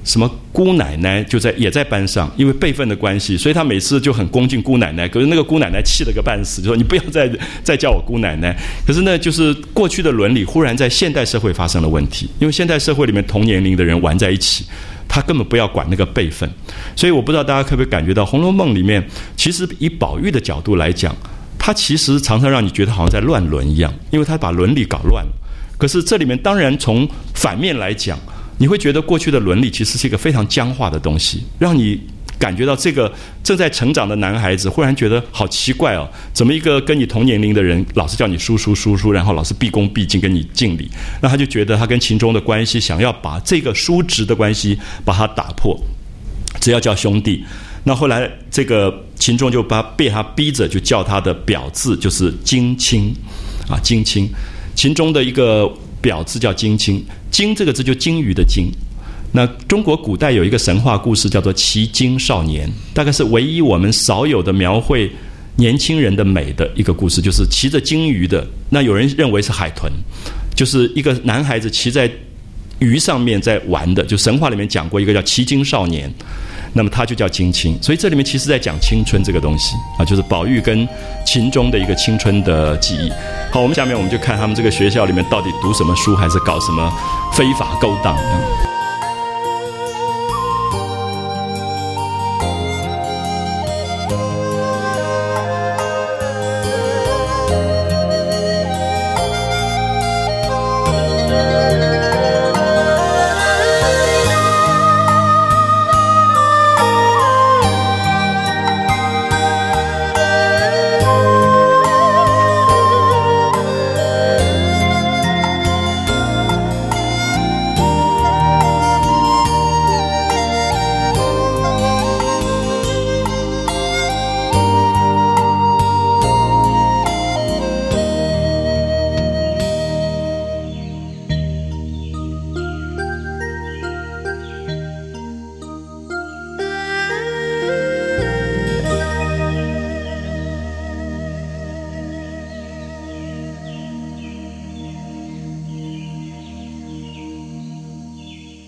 S1: 什么姑奶奶就在也在班上，因为辈分的关系，所以他每次就很恭敬姑奶奶。可是那个姑奶奶气了个半死，就说你不要再 [LAUGHS] 再叫我姑奶奶。可是呢，就是过去的伦理忽然在现代社会发生了问题，因为现代社会里面同年龄的人玩在一起，他根本不要管那个辈分。所以我不知道大家可不可以感觉到《红楼梦》里面，其实以宝玉的角度来讲，他其实常常让你觉得好像在乱伦一样，因为他把伦理搞乱了。可是这里面当然从反面来讲。你会觉得过去的伦理其实是一个非常僵化的东西，让你感觉到这个正在成长的男孩子忽然觉得好奇怪哦，怎么一个跟你同年龄的人老是叫你叔叔叔叔，然后老是毕恭毕敬跟你敬礼，那他就觉得他跟秦钟的关系想要把这个叔侄的关系把它打破，只要叫兄弟。那后来这个秦钟就把被他逼着就叫他的表字就是金青，啊金青，秦钟的一个表字叫金青，金这个字就金鱼的金。那中国古代有一个神话故事叫做骑鲸少年，大概是唯一我们少有的描绘年轻人的美的一个故事，就是骑着鲸鱼的。那有人认为是海豚，就是一个男孩子骑在鱼上面在玩的。就神话里面讲过一个叫骑鲸少年，那么它就叫金青。所以这里面其实在讲青春这个东西啊，就是宝玉跟秦钟的一个青春的记忆。好，我们下面我们就看他们这个学校里面到底读什么书，还是搞什么非法勾当。